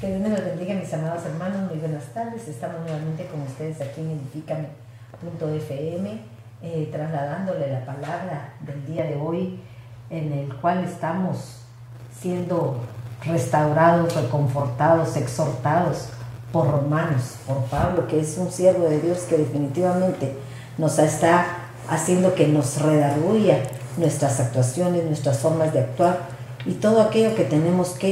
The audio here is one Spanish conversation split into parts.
Que Dios me los bendiga, mis amados hermanos. Muy buenas tardes. Estamos nuevamente con ustedes aquí en Edifícame.fm, eh, trasladándole la palabra del día de hoy, en el cual estamos siendo restaurados, reconfortados, exhortados por Romanos, por Pablo, que es un siervo de Dios que definitivamente nos está haciendo que nos redarguya nuestras actuaciones, nuestras formas de actuar y todo aquello que tenemos que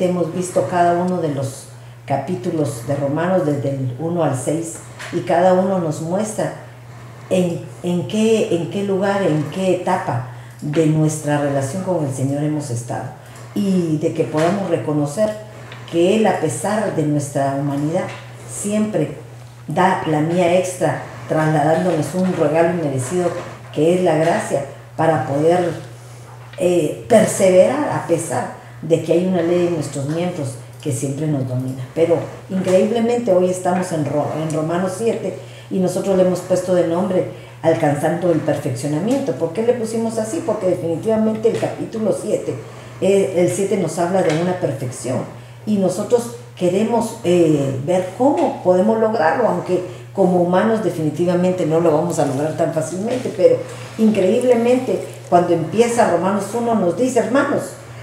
hemos visto cada uno de los capítulos de Romanos desde el 1 al 6 y cada uno nos muestra en, en, qué, en qué lugar, en qué etapa de nuestra relación con el Señor hemos estado. Y de que podamos reconocer que Él a pesar de nuestra humanidad siempre da la mía extra trasladándonos un regalo inmerecido que es la gracia para poder eh, perseverar a pesar de que hay una ley en nuestros miembros que siempre nos domina. Pero increíblemente hoy estamos en, en Romanos 7 y nosotros le hemos puesto de nombre alcanzando el perfeccionamiento. ¿Por qué le pusimos así? Porque definitivamente el capítulo 7, eh, el 7 nos habla de una perfección y nosotros queremos eh, ver cómo podemos lograrlo, aunque como humanos definitivamente no lo vamos a lograr tan fácilmente, pero increíblemente cuando empieza Romanos 1 nos dice, hermanos,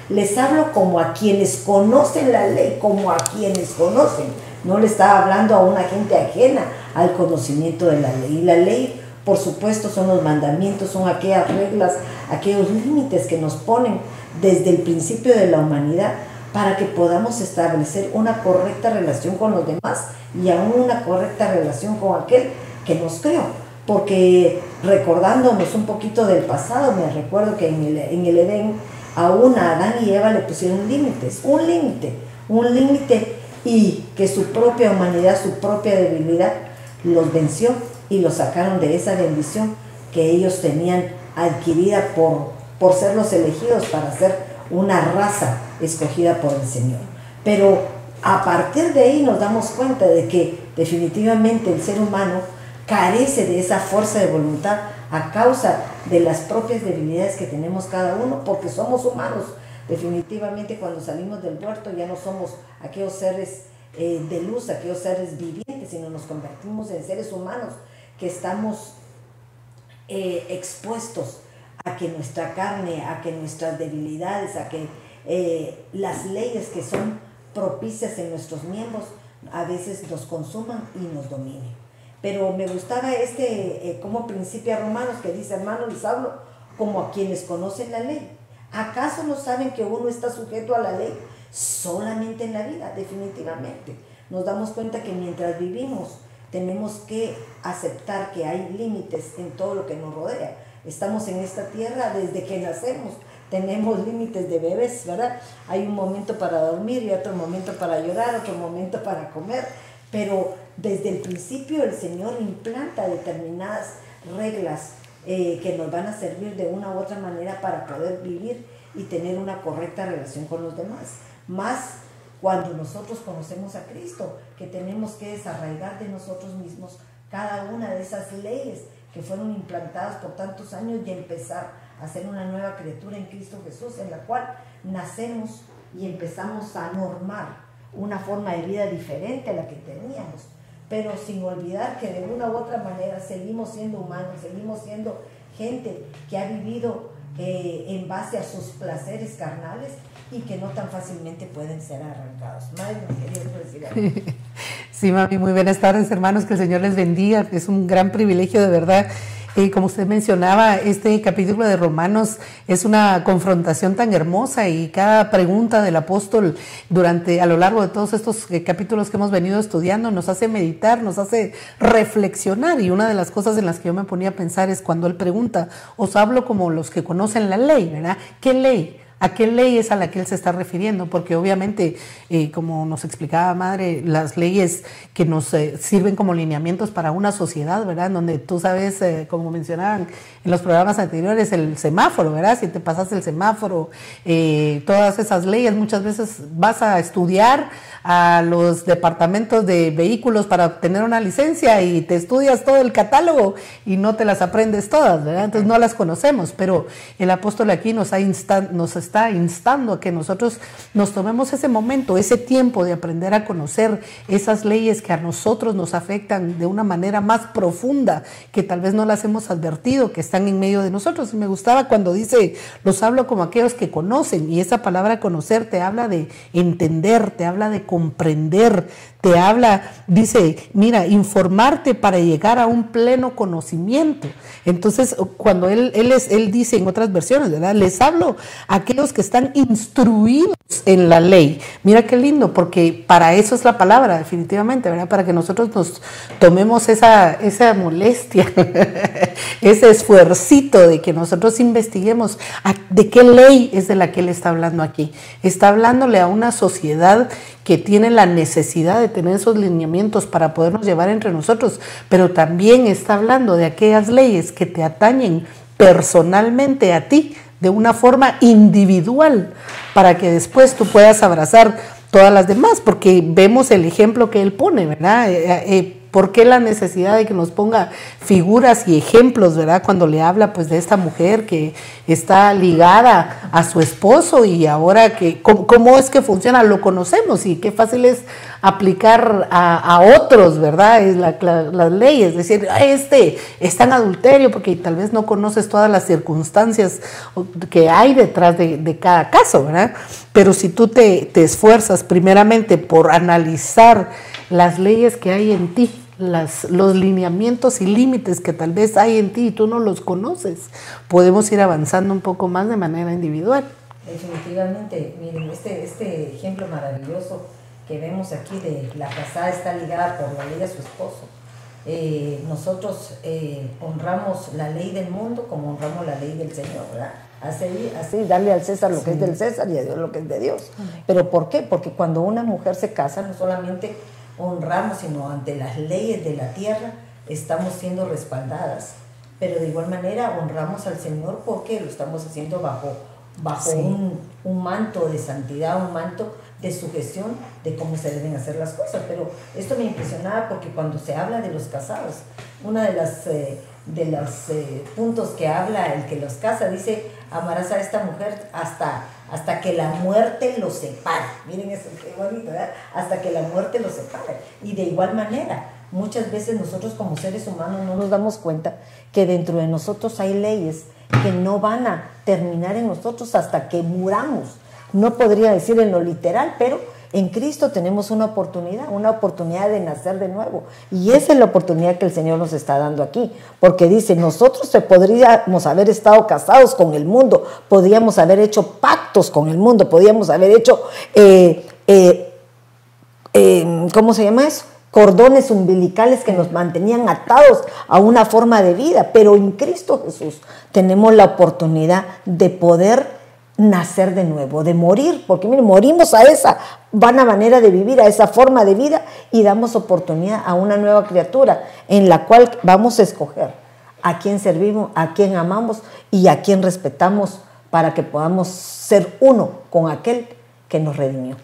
les hablo como a quienes conocen la ley, como a quienes conocen. No le estaba hablando a una gente ajena al conocimiento de la ley. Y la ley, por supuesto, son los mandamientos, son aquellas reglas, aquellos límites que nos ponen desde el principio de la humanidad para que podamos establecer una correcta relación con los demás y aún una correcta relación con aquel que nos creó. Porque recordándonos un poquito del pasado, me recuerdo que en el, en el Edén, aún a Adán y Eva le pusieron límites, un límite, un límite y que su propia humanidad, su propia debilidad los venció y los sacaron de esa bendición que ellos tenían adquirida por, por ser los elegidos para ser una raza escogida por el Señor. Pero a partir de ahí nos damos cuenta de que definitivamente el ser humano carece de esa fuerza de voluntad a causa de las propias debilidades que tenemos cada uno, porque somos humanos. Definitivamente cuando salimos del huerto ya no somos aquellos seres eh, de luz, aquellos seres vivientes, sino nos convertimos en seres humanos que estamos eh, expuestos a que nuestra carne, a que nuestras debilidades, a que eh, las leyes que son propicias en nuestros miembros a veces nos consuman y nos dominen. Pero me gustaba este, eh, como principio a Romanos, que dice, hermanos, les hablo como a quienes conocen la ley. ¿Acaso no saben que uno está sujeto a la ley solamente en la vida? Definitivamente. Nos damos cuenta que mientras vivimos tenemos que aceptar que hay límites en todo lo que nos rodea. Estamos en esta tierra desde que nacemos. Tenemos límites de bebés, ¿verdad? Hay un momento para dormir y otro momento para llorar, otro momento para comer. Pero desde el principio el Señor implanta determinadas reglas eh, que nos van a servir de una u otra manera para poder vivir y tener una correcta relación con los demás. Más cuando nosotros conocemos a Cristo, que tenemos que desarraigar de nosotros mismos cada una de esas leyes que fueron implantadas por tantos años y empezar a ser una nueva criatura en Cristo Jesús, en la cual nacemos y empezamos a normar una forma de vida diferente a la que teníamos, pero sin olvidar que de una u otra manera seguimos siendo humanos, seguimos siendo gente que ha vivido eh, en base a sus placeres carnales y que no tan fácilmente pueden ser arrancados. Madre, decir Sí, mami, muy buenas tardes, hermanos, que el Señor les bendiga. Es un gran privilegio, de verdad. Eh, como usted mencionaba, este capítulo de Romanos es una confrontación tan hermosa y cada pregunta del apóstol durante a lo largo de todos estos eh, capítulos que hemos venido estudiando nos hace meditar, nos hace reflexionar y una de las cosas en las que yo me ponía a pensar es cuando él pregunta, os hablo como los que conocen la ley, ¿verdad? ¿Qué ley? A qué ley es a la que él se está refiriendo, porque obviamente, eh, como nos explicaba Madre, las leyes que nos eh, sirven como lineamientos para una sociedad, ¿verdad? Donde tú sabes, eh, como mencionaban en los programas anteriores, el semáforo, ¿verdad? Si te pasas el semáforo, todas esas leyes, muchas veces vas a estudiar a los departamentos de vehículos para obtener una licencia y te estudias todo el catálogo y no te las aprendes todas, ¿verdad? Entonces no las conocemos, pero el apóstol aquí nos, ha nos está instando a que nosotros nos tomemos ese momento, ese tiempo de aprender a conocer esas leyes que a nosotros nos afectan de una manera más profunda, que tal vez no las hemos advertido, que están en medio de nosotros. Y me gustaba cuando dice, los hablo como aquellos que conocen, y esa palabra conocer te habla de entender, te habla de comprender, te habla, dice, mira, informarte para llegar a un pleno conocimiento. Entonces, cuando él, él, es, él dice en otras versiones, ¿verdad? Les hablo a aquellos que están instruidos en la ley. Mira qué lindo, porque para eso es la palabra, definitivamente, ¿verdad? Para que nosotros nos tomemos esa, esa molestia, ese esfuercito de que nosotros investiguemos de qué ley es de la que él está hablando aquí. Está hablándole a una sociedad que tiene la necesidad de tener esos lineamientos para podernos llevar entre nosotros, pero también está hablando de aquellas leyes que te atañen personalmente a ti de una forma individual para que después tú puedas abrazar todas las demás, porque vemos el ejemplo que él pone, ¿verdad? Eh, eh, ¿Por qué la necesidad de que nos ponga figuras y ejemplos, verdad? Cuando le habla pues de esta mujer que está ligada a su esposo y ahora que, ¿cómo, es que funciona? Lo conocemos y qué fácil es aplicar a, otros, ¿verdad? Es la, las leyes, es decir, este está en adulterio porque tal vez no conoces todas las circunstancias que hay detrás de, cada caso, ¿verdad? Pero si tú te esfuerzas primeramente por analizar las leyes que hay en ti, las, los lineamientos y límites que tal vez hay en ti y tú no los conoces, podemos ir avanzando un poco más de manera individual. Definitivamente, miren, este, este ejemplo maravilloso que vemos aquí de la casada está ligada por la ley a su esposo. Eh, nosotros eh, honramos la ley del mundo como honramos la ley del Señor, ¿verdad? Así, así darle al César lo que es del César y a Dios lo que es de Dios. Pero ¿por qué? Porque cuando una mujer se casa, no solamente honramos, sino ante las leyes de la tierra estamos siendo respaldadas. Pero de igual manera honramos al Señor porque lo estamos haciendo bajo, bajo un, un, manto de santidad, un manto de sujeción de cómo se deben hacer las cosas. Pero esto me impresionaba porque cuando se habla de los casados, una de las... Eh, de los eh, puntos que habla el que los casa, dice, amarás a esta mujer hasta hasta que la muerte los separe. Miren eso, qué bonito, ¿verdad? Hasta que la muerte los separe. Y de igual manera, muchas veces nosotros como seres humanos no nos damos cuenta que dentro de nosotros hay leyes que no van a terminar en nosotros hasta que muramos. No podría decir en lo literal, pero en Cristo tenemos una oportunidad, una oportunidad de nacer de nuevo. Y esa es la oportunidad que el Señor nos está dando aquí. Porque dice, nosotros podríamos haber estado casados con el mundo, podríamos haber hecho pactos con el mundo, podríamos haber hecho, eh, eh, eh, ¿cómo se llama eso? cordones umbilicales que nos mantenían atados a una forma de vida, pero en Cristo Jesús tenemos la oportunidad de poder nacer de nuevo, de morir, porque miren, morimos a esa vana manera de vivir, a esa forma de vida y damos oportunidad a una nueva criatura en la cual vamos a escoger a quién servimos, a quién amamos y a quién respetamos para que podamos ser uno con aquel que nos redimió.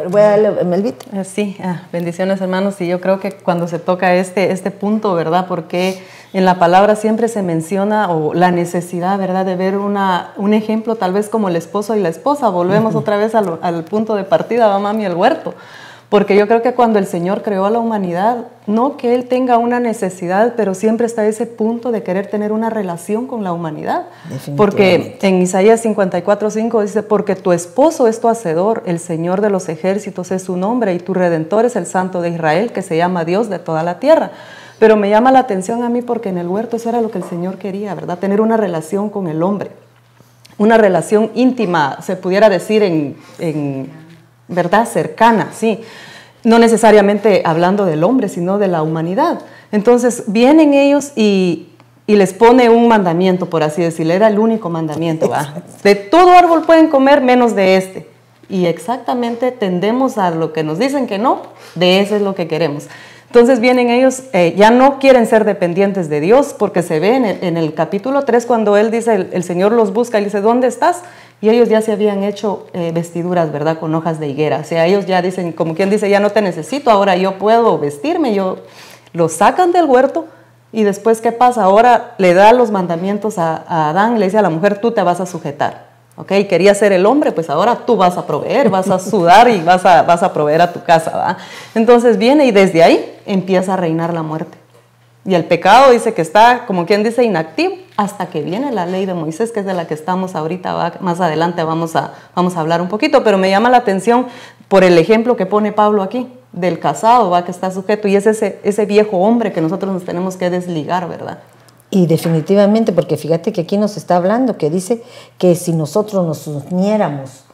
Pero voy a darle, Melvita. Eh, sí, ah, bendiciones hermanos. Y yo creo que cuando se toca este, este punto, ¿verdad? Porque en la palabra siempre se menciona o la necesidad, ¿verdad?, de ver una, un ejemplo tal vez como el esposo y la esposa. Volvemos otra vez al, al, punto de partida, va mami, el huerto. Porque yo creo que cuando el Señor creó a la humanidad, no que Él tenga una necesidad, pero siempre está ese punto de querer tener una relación con la humanidad. Porque en Isaías 54:5 dice, porque tu esposo es tu hacedor, el Señor de los ejércitos es su nombre y tu redentor es el Santo de Israel, que se llama Dios de toda la tierra. Pero me llama la atención a mí porque en el huerto eso era lo que el Señor quería, ¿verdad? Tener una relación con el hombre. Una relación íntima, se pudiera decir en, ¿verdad? Cercana, sí. No necesariamente hablando del hombre, sino de la humanidad. Entonces vienen ellos y, y les pone un mandamiento, por así decirlo, era el único mandamiento. ¿va? De todo árbol pueden comer menos de este. Y exactamente tendemos a lo que nos dicen que no, de eso es lo que queremos. Entonces vienen ellos, eh, ya no quieren ser dependientes de Dios, porque se ve en el, capítulo 3 cuando Él dice, el, Señor los busca y dice, ¿dónde estás? Y ellos ya se habían hecho eh, vestiduras, ¿verdad? Con hojas de higuera. O sea, ellos ya dicen, como quien dice, ya no te necesito, ahora yo puedo vestirme, yo los sacan del huerto y después, ¿qué pasa? Ahora le da los mandamientos a, a Adán, le dice a la mujer, tú te vas a sujetar. ¿ok? Quería ser el hombre, pues ahora tú vas a proveer, vas a sudar y vas a, vas a proveer a tu casa, ¿va? Entonces viene y desde ahí empieza a reinar la muerte. Y el pecado dice que está, como quien dice, inactivo hasta que viene la ley de Moisés, que es de la que estamos ahorita, más adelante vamos a, vamos a hablar un poquito, pero me llama la atención por el ejemplo que pone Pablo aquí, del casado, ¿va? que está sujeto, y es ese, ese viejo hombre que nosotros nos tenemos que desligar, ¿verdad? Y definitivamente, porque fíjate que aquí nos está hablando, que dice que si nosotros nos uniéramos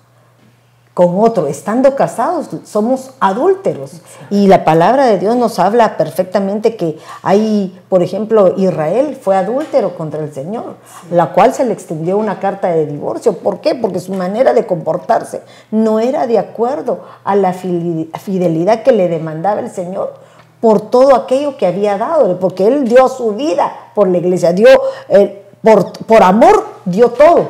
con otro, estando casados, somos adúlteros. Y la palabra de Dios nos habla perfectamente que hay, por ejemplo, Israel fue adúltero contra el Señor, la cual se le extendió una carta de divorcio. ¿Por qué? Porque su manera de comportarse no era de acuerdo a la fidelidad que le demandaba el Señor por todo aquello que había dado, porque Él dio su vida por la iglesia, dio, eh, por, por amor, dio todo.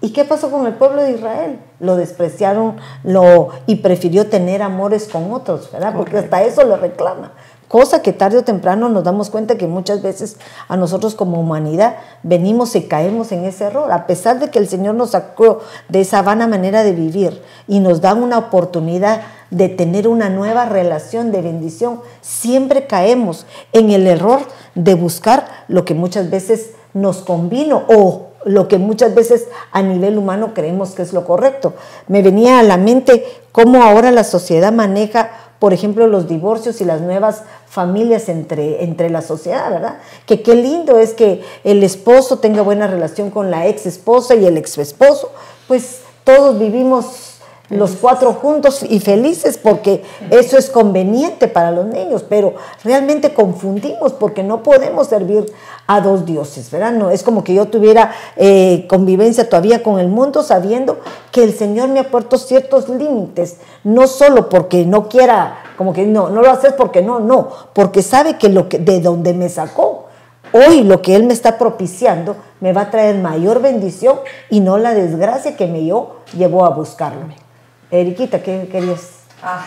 ¿Y qué pasó con el pueblo de Israel? Lo despreciaron lo, y prefirió tener amores con otros, ¿verdad? Porque hasta eso lo reclama. Cosa que tarde o temprano nos damos cuenta que muchas veces a nosotros como humanidad venimos y caemos en ese error. A pesar de que el Señor nos sacó de esa vana manera de vivir y nos da una oportunidad de tener una nueva relación de bendición, siempre caemos en el error de buscar lo que muchas veces nos convino o lo que muchas veces a nivel humano creemos que es lo correcto. Me venía a la mente cómo ahora la sociedad maneja por ejemplo, los divorcios y las nuevas familias entre, entre la sociedad, ¿verdad? Que qué lindo es que el esposo tenga buena relación con la ex esposa y el ex esposo, pues todos vivimos los cuatro juntos y felices porque eso es conveniente para los niños, pero realmente confundimos porque no podemos servir a dos dioses, ¿verdad? No, es como que yo tuviera eh, convivencia todavía con el mundo sabiendo que el Señor me ha puesto ciertos límites, no solo porque no quiera, como que no, no lo haces porque no, no, porque sabe que, lo que de donde me sacó, hoy lo que Él me está propiciando me va a traer mayor bendición y no la desgracia que me yo llevó a buscarlo. Eriquita, ¿qué querías? Ah,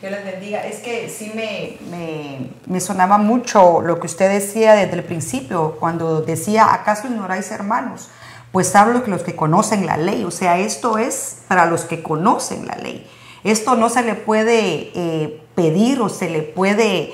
Dios les bendiga. Es que sí me, me, sonaba mucho lo que usted decía desde el principio, cuando decía, ¿acaso ignoráis hermanos? Pues hablo que los que conocen la ley, o sea, esto es para los que conocen la ley. Esto no se le puede eh, pedir o se le puede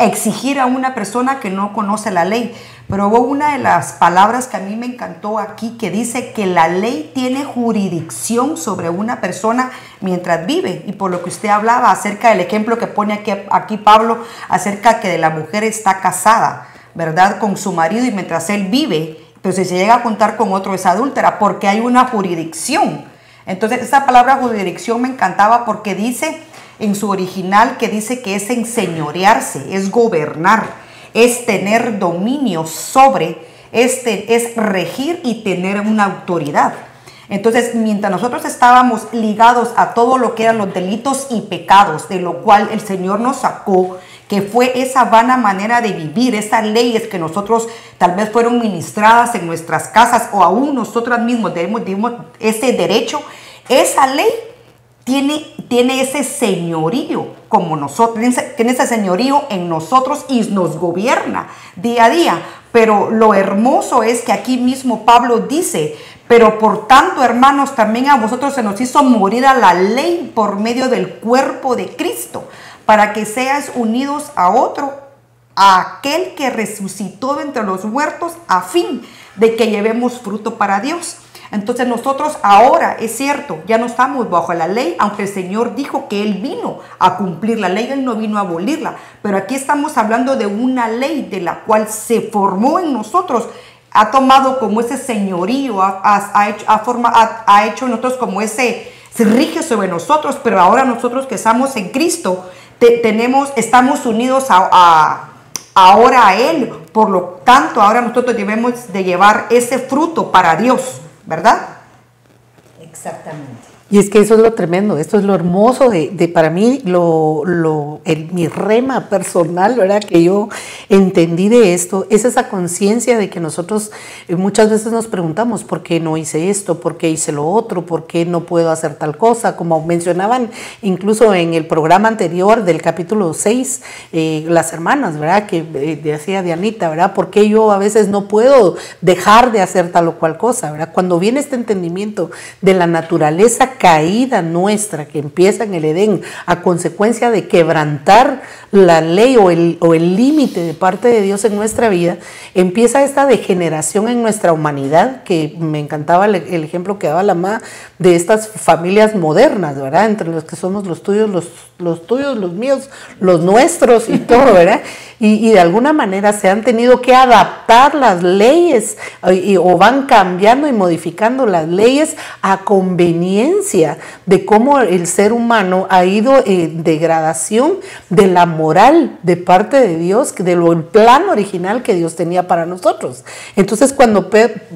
exigir a una persona que no conoce la ley. Pero hubo una de las palabras que a mí me encantó aquí que dice que la ley tiene jurisdicción sobre una persona mientras vive. Y por lo que usted hablaba acerca del ejemplo que pone aquí, aquí Pablo, acerca que de la mujer está casada, ¿verdad? Con su marido y mientras él vive, pero si se llega a juntar con otro es adúltera porque hay una jurisdicción. Entonces esa palabra jurisdicción me encantaba porque dice en su original que dice que es enseñorearse, es gobernar es tener dominio sobre, este, es regir y tener una autoridad. Entonces, mientras nosotros estábamos ligados a todo lo que eran los delitos y pecados, de lo cual el Señor nos sacó, que fue esa vana manera de vivir, esas leyes que nosotros tal vez fueron ministradas en nuestras casas o aún nosotros mismos tenemos, ese derecho, esa ley tiene, tiene ese señorío como nosotros, tiene ese señorío en nosotros y nos gobierna día a día. Pero lo hermoso es que aquí mismo Pablo dice, pero por tanto, hermanos, también a vosotros se nos hizo morir a la ley por medio del cuerpo de Cristo, para que seas unidos a otro, a aquel que resucitó entre los muertos, a fin de que llevemos fruto para Dios. Entonces nosotros ahora, es cierto, ya no estamos bajo la ley, aunque el Señor dijo que Él vino a cumplir la ley, Él no vino a abolirla, pero aquí estamos hablando de una ley de la cual se formó en nosotros, ha tomado como ese señorío, ha, hecho, ha, hecho nosotros como ese, se rige sobre nosotros, pero ahora nosotros que estamos en Cristo, tenemos, estamos unidos a ahora a Él. Por lo tanto, ahora nosotros debemos de llevar ese fruto para Dios, ¿verdad? Exactamente. Y es que eso es lo tremendo, esto es lo hermoso de, de para mí, lo, lo, el, mi rema personal, ¿verdad? Que yo entendí de esto, es esa conciencia de que nosotros eh, muchas veces nos preguntamos, ¿por qué no hice esto? ¿Por qué hice lo otro? ¿Por qué no puedo hacer tal cosa? Como mencionaban incluso en el programa anterior del capítulo 6, eh, las hermanas, ¿verdad? Que eh, decía Dianita, ¿verdad? ¿Por qué yo a veces no puedo dejar de hacer tal o cual cosa, ¿verdad? Cuando viene este entendimiento de la naturaleza caída nuestra que empieza en el Edén a consecuencia de quebrantar la ley o el, límite de parte de Dios en nuestra vida, empieza esta degeneración en nuestra humanidad, que me encantaba el, el ejemplo que daba la mamá de estas familias modernas, ¿verdad? Entre los que somos los tuyos, los, los tuyos, los míos, los nuestros y todo, ¿verdad? Y, de alguna manera se han tenido que adaptar las leyes y, o van cambiando y modificando las leyes a conveniencia de cómo el ser humano ha ido en degradación de la moral de parte de Dios, de lo el plan original que Dios tenía para nosotros. Entonces cuando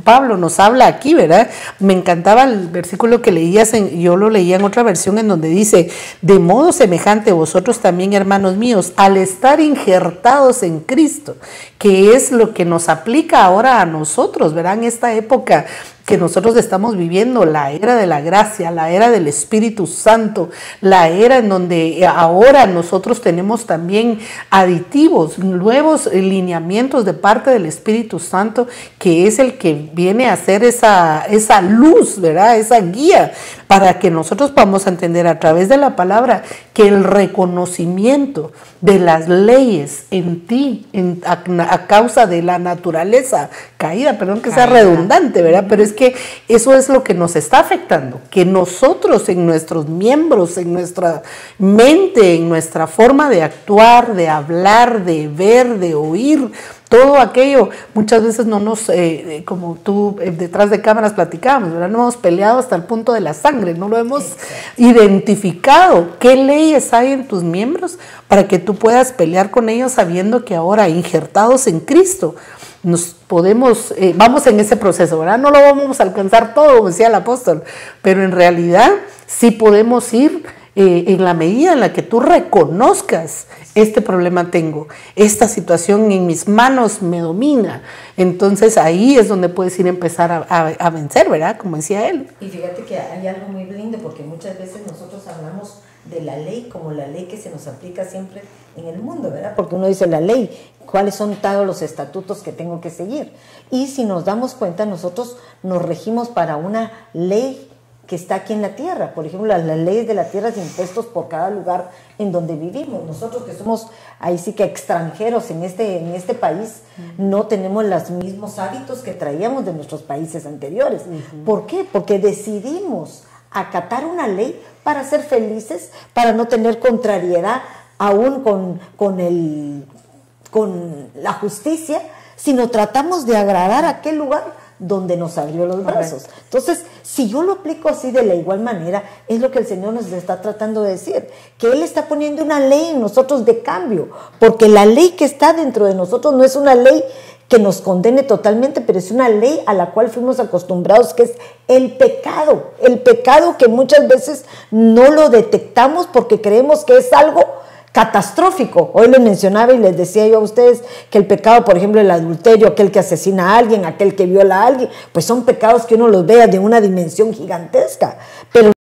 Pablo nos habla aquí, ¿verdad? Me encantaba el versículo que leías, yo lo leía en otra versión en donde dice, de modo semejante vosotros también, hermanos míos, al estar injertados en Cristo, que es lo que nos aplica ahora a nosotros, ¿verdad? En esta época que nosotros estamos viviendo, la era de la gracia, la era del Espíritu Santo, la era en donde ahora nosotros tenemos también aditivos, nuevos lineamientos de parte del Espíritu Santo, que es el que viene a hacer esa, esa luz, ¿verdad? Esa guía para que nosotros podamos entender a través de la palabra que el reconocimiento de las leyes en ti, en, a, a, causa de la naturaleza caída, perdón que sea redundante, ¿verdad? Pero es que eso es lo que nos está afectando, que nosotros en nuestros miembros, en nuestra mente, en nuestra forma de actuar, de hablar, de ver, de oír, todo aquello, muchas veces no nos, eh, como tú eh, detrás de cámaras platicábamos, ¿verdad? No hemos peleado hasta el punto de la sangre, no lo hemos identificado. ¿Qué leyes hay en tus miembros para que tú puedas pelear con ellos sabiendo que ahora, injertados en Cristo, nos podemos, eh, vamos en ese proceso, ¿verdad? No lo vamos a alcanzar todo, como decía el apóstol, pero en realidad sí podemos ir eh, en la medida en la que tú reconozcas, este problema tengo, esta situación en mis manos me domina, entonces ahí es donde puedes ir a empezar a, a, a vencer, ¿verdad? Como decía él. Y fíjate que hay algo muy lindo, porque muchas veces nosotros hablamos de la ley como la ley que se nos aplica siempre en el mundo, ¿verdad? Porque uno dice la ley, cuáles son todos los estatutos que tengo que seguir. Y si nos damos cuenta, nosotros nos regimos para una ley que está aquí en la tierra. Por ejemplo, las, las leyes de la tierra de impuestos por cada lugar en donde vivimos. Nosotros que somos ahí sí que extranjeros en este, en este país, uh -huh. no tenemos los mismos hábitos que traíamos de nuestros países anteriores. Uh -huh. ¿Por qué? Porque decidimos acatar una ley para ser felices, para no tener contrariedad aún con, con, el, con la justicia, sino tratamos de agradar a aquel lugar donde nos abrió los brazos. Entonces, si yo lo aplico así de la igual manera, es lo que el Señor nos está tratando de decir, que Él está poniendo una ley en nosotros de cambio, porque la ley que está dentro de nosotros no es una ley que nos condene totalmente, pero es una ley a la cual fuimos acostumbrados, que es el pecado, el pecado que muchas veces no lo detectamos porque creemos que es algo catastrófico. Hoy les mencionaba y les decía yo a ustedes que el pecado, por ejemplo, el adulterio, aquel que asesina a alguien, aquel que viola a alguien, pues son pecados que uno los vea de una dimensión gigantesca. Pero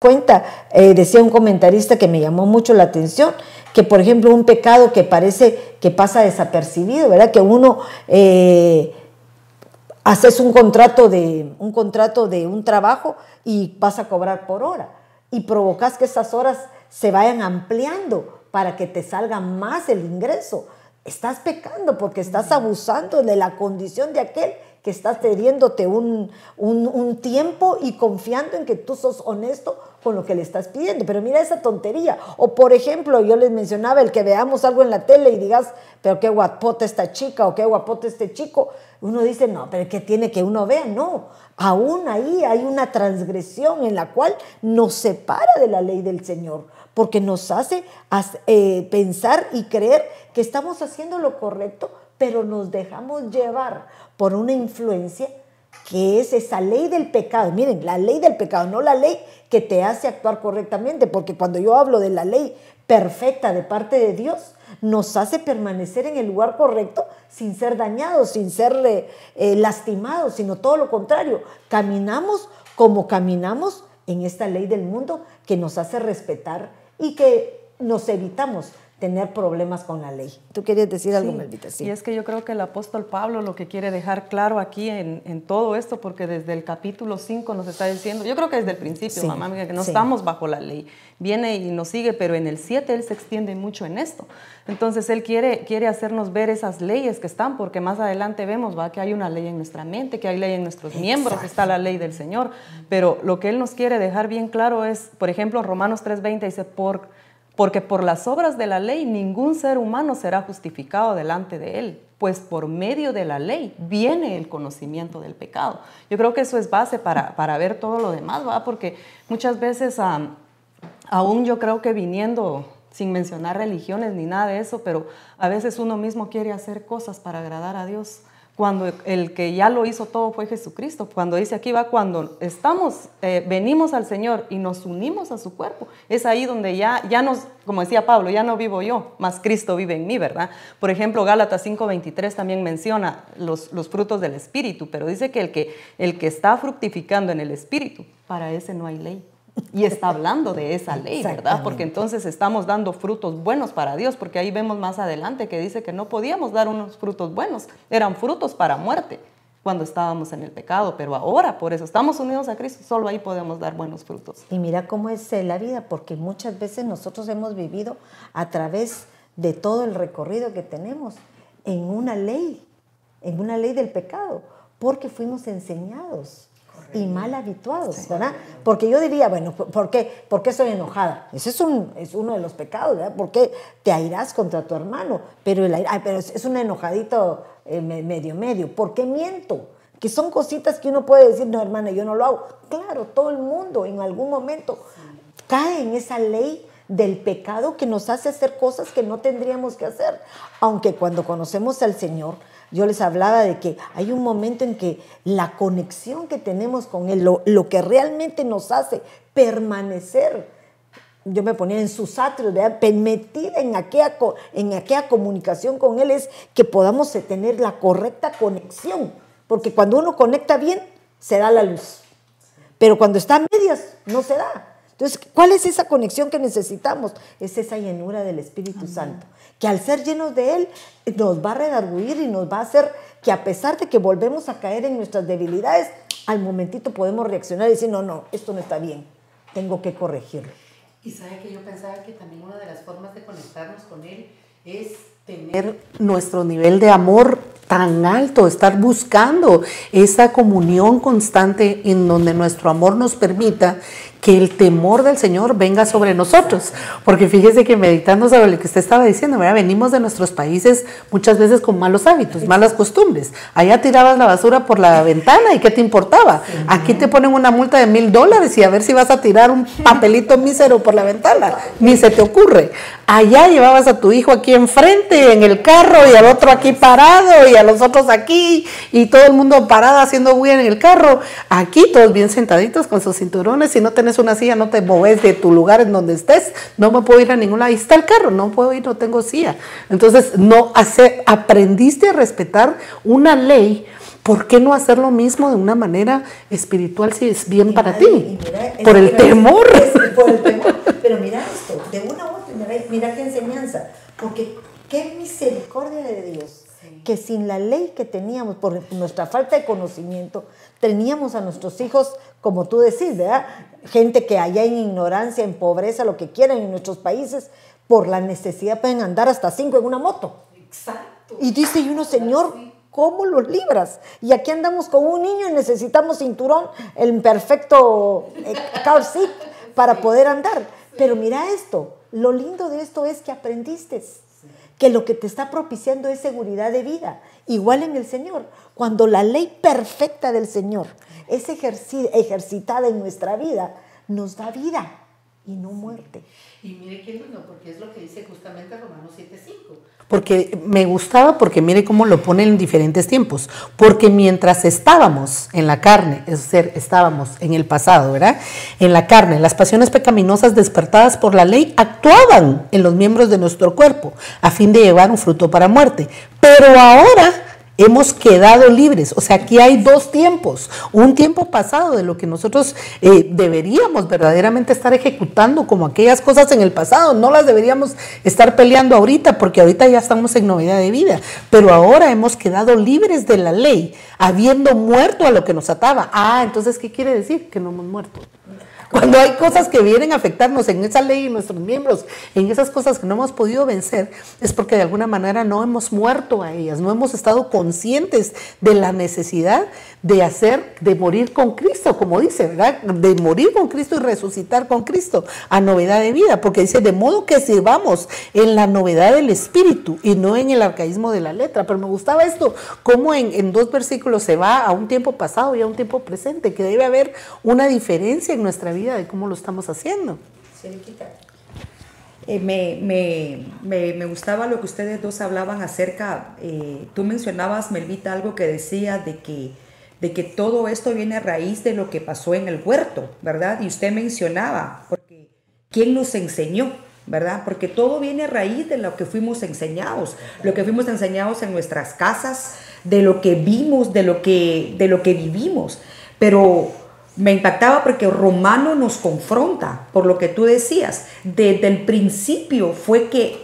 cuenta, eh, decía un comentarista que me llamó mucho la atención, que por ejemplo un pecado que parece que pasa desapercibido, ¿verdad? Que uno eh, haces un contrato de un contrato de un trabajo y vas a cobrar por hora y provocas que esas horas se vayan ampliando para que te salga más el ingreso. Estás pecando porque estás abusando de la condición de aquel que estás cediéndote un, un, un, tiempo y confiando en que tú sos honesto con lo que le estás pidiendo. Pero mira esa tontería. O por ejemplo, yo les mencionaba el que veamos algo en la tele y digas, pero qué guapota esta chica o qué guapote este chico. Uno dice, no, pero ¿qué tiene que uno vea? No, aún ahí hay una transgresión en la cual nos separa de la ley del Señor, porque nos hace eh, pensar y creer que estamos haciendo lo correcto, pero nos dejamos llevar por una influencia que es esa ley del pecado. Miren, la ley del pecado, no la ley que te hace actuar correctamente, porque cuando yo hablo de la ley perfecta de parte de Dios, nos hace permanecer en el lugar correcto sin ser dañados, sin ser eh, eh, lastimados, sino todo lo contrario. Caminamos como caminamos en esta ley del mundo que nos hace respetar y que nos evitamos tener problemas con la ley. ¿Tú querías decir algo, Melvita? Sí. Y es que yo creo que el apóstol Pablo lo que quiere dejar claro aquí en, en todo esto, porque desde el capítulo 5 nos está diciendo, yo creo que desde el principio, mamá, que no estamos bajo la ley. Viene y nos sigue, pero en el 7 él se extiende mucho en esto. Entonces él quiere, quiere hacernos ver esas leyes que están, porque más adelante vemos ¿va? que hay una ley en nuestra mente, que hay ley en nuestros miembros, que está la ley del Señor. Pero lo que él nos quiere dejar bien claro es, por ejemplo, Romanos 3:20 dice, por porque por las obras de la ley ningún ser humano será justificado delante de él, pues por medio de la ley viene el conocimiento del pecado. Yo creo que eso es base para, para ver todo lo demás, ¿va? Porque muchas veces, aún yo creo que viniendo sin mencionar religiones ni nada de eso, pero a veces uno mismo quiere hacer cosas para agradar a Dios cuando el que ya lo hizo todo fue Jesucristo. Cuando dice aquí va, cuando estamos, eh, venimos al Señor y nos unimos a su cuerpo, es ahí donde ya, ya nos, como decía Pablo, ya no vivo yo, más Cristo vive en mí, ¿verdad? Por ejemplo, Gálatas 5:23 también menciona los, los frutos del Espíritu, pero dice que el, que el que está fructificando en el Espíritu, para ese no hay ley. Y está hablando de esa ley, ¿verdad? Porque entonces estamos dando frutos buenos para Dios, porque ahí vemos más adelante que dice que no podíamos dar unos frutos buenos, eran frutos para muerte cuando estábamos en el pecado, pero ahora por eso estamos unidos a Cristo, solo ahí podemos dar buenos frutos. Y mira cómo es eh, la vida, porque muchas veces nosotros hemos vivido a través de todo el recorrido que tenemos en una ley, en una ley del pecado, porque fuimos enseñados y mal habituados, ¿verdad? Porque yo diría, bueno, ¿por qué, ¿por qué soy enojada? Ese es, un, es uno de los pecados, ¿verdad? ¿Por qué te airás contra tu hermano? Pero, el, pero es un enojadito eh, medio, medio. ¿Por qué miento? Que son cositas que uno puede decir, no, hermana, yo no lo hago. Claro, todo el mundo en algún momento cae en esa ley del pecado que nos hace hacer cosas que no tendríamos que hacer. Aunque cuando conocemos al Señor, yo les hablaba de que hay un momento en que la conexión que tenemos con Él, lo, que realmente nos hace permanecer, yo me ponía en sus atrios, metida en aquella, en aquella comunicación con Él, es que podamos tener la correcta conexión. Porque cuando uno conecta bien, se da la luz. Pero cuando está a medias, no se da. Entonces, ¿cuál es esa conexión que necesitamos? Es esa llenura del Espíritu Santo que al ser llenos de Él nos va a redarguir y nos va a hacer que a pesar de que volvemos a caer en nuestras debilidades, al momentito podemos reaccionar y decir, no, no, esto no está bien, tengo que corregirlo. Y sabe que yo pensaba que también una de las formas de conectarnos con Él es tener nuestro nivel de amor tan alto, estar buscando esa comunión constante en donde nuestro amor nos permita que el temor del Señor venga sobre nosotros. Porque fíjese que meditando sobre lo que usted estaba diciendo, venimos de nuestros países muchas veces con malos hábitos, malas costumbres. Allá tirabas la basura por la ventana y ¿qué te importaba? Aquí te ponen una multa de mil dólares y a ver si vas a tirar un papelito mísero por la ventana. Ni se te ocurre. Allá llevabas a tu hijo aquí enfrente, en el carro, y al otro aquí parado, y a los otros aquí, y todo el mundo parado haciendo bulla en el carro. Aquí todos bien sentaditos con sus cinturones, si no tenés una silla, no te moves de tu lugar en donde estés, no me puedo ir a ningún lado, ahí está el carro, no puedo ir, no tengo silla. Entonces, no hace, aprendiste a respetar una ley, ¿por qué no hacer lo mismo de una manera espiritual si es bien para ti? por, el temor. por el temor. Pero mira esto, de una u otra, mira, mira qué enseñanza, porque qué misericordia de Dios que sin la ley que teníamos, por nuestra falta de conocimiento, teníamos a nuestros hijos, como tú decís, ¿verdad? Gente que allá en ignorancia, en pobreza, lo que quieran en nuestros países, por la necesidad pueden andar hasta cinco en una moto. Exacto. Y dice uno, Señor, ¿cómo los libras? Y aquí andamos con un niño y necesitamos cinturón, el perfecto eh, car seat para poder andar. Pero mira esto, lo lindo de esto es que aprendiste que lo que te está propiciando es seguridad de vida, igual en el Señor. Cuando la ley perfecta del Señor es ejercitada en nuestra vida, nos da vida y no muerte. Y mire qué lindo, porque es lo que dice justamente Romanos 7.5. Porque me gustaba, porque mire cómo lo pone en diferentes tiempos. Porque mientras estábamos en la carne, es decir, estábamos en el pasado, ¿verdad? En la carne, las pasiones pecaminosas despertadas por la ley actuaban en los miembros de nuestro cuerpo a fin de llevar un fruto para muerte. Pero ahora hemos quedado libres. O sea, aquí hay dos tiempos. Un tiempo pasado de lo que nosotros eh, deberíamos verdaderamente estar ejecutando como aquellas cosas en el pasado. No las deberíamos estar peleando ahorita porque ahorita ya estamos en novedad de vida. Pero ahora hemos quedado libres de la ley, habiendo muerto a lo que nos ataba. Ah, entonces, ¿qué quiere decir? Que no hemos muerto. Cuando hay cosas que vienen a afectarnos en esa ley y nuestros miembros, en esas cosas que no hemos podido vencer, es porque de alguna manera no hemos muerto a ellas, no hemos estado conscientes de la necesidad de hacer, de morir con Cristo, como dice, ¿verdad? De morir con Cristo y resucitar con Cristo a novedad de vida, porque dice, de modo que sirvamos en la novedad del Espíritu y no en el arcaísmo de la letra. Pero me gustaba esto, cómo en, en dos versículos se va a un tiempo pasado y a un tiempo presente, que debe haber una diferencia en nuestra vida de cómo lo estamos haciendo. Eh, me, me, me, me, gustaba lo que ustedes dos hablaban acerca, eh, tú mencionabas, Melvita, algo que decía de que, de que todo esto viene a raíz de lo que pasó en el huerto, ¿verdad? Y usted mencionaba, porque ¿quién nos enseñó? ¿verdad? Porque todo viene a raíz de lo que fuimos enseñados, lo que fuimos enseñados en nuestras casas, de lo que vimos, de lo que, de lo que vivimos. Pero me impactaba porque Romano nos confronta, por lo que tú decías, desde el principio fue que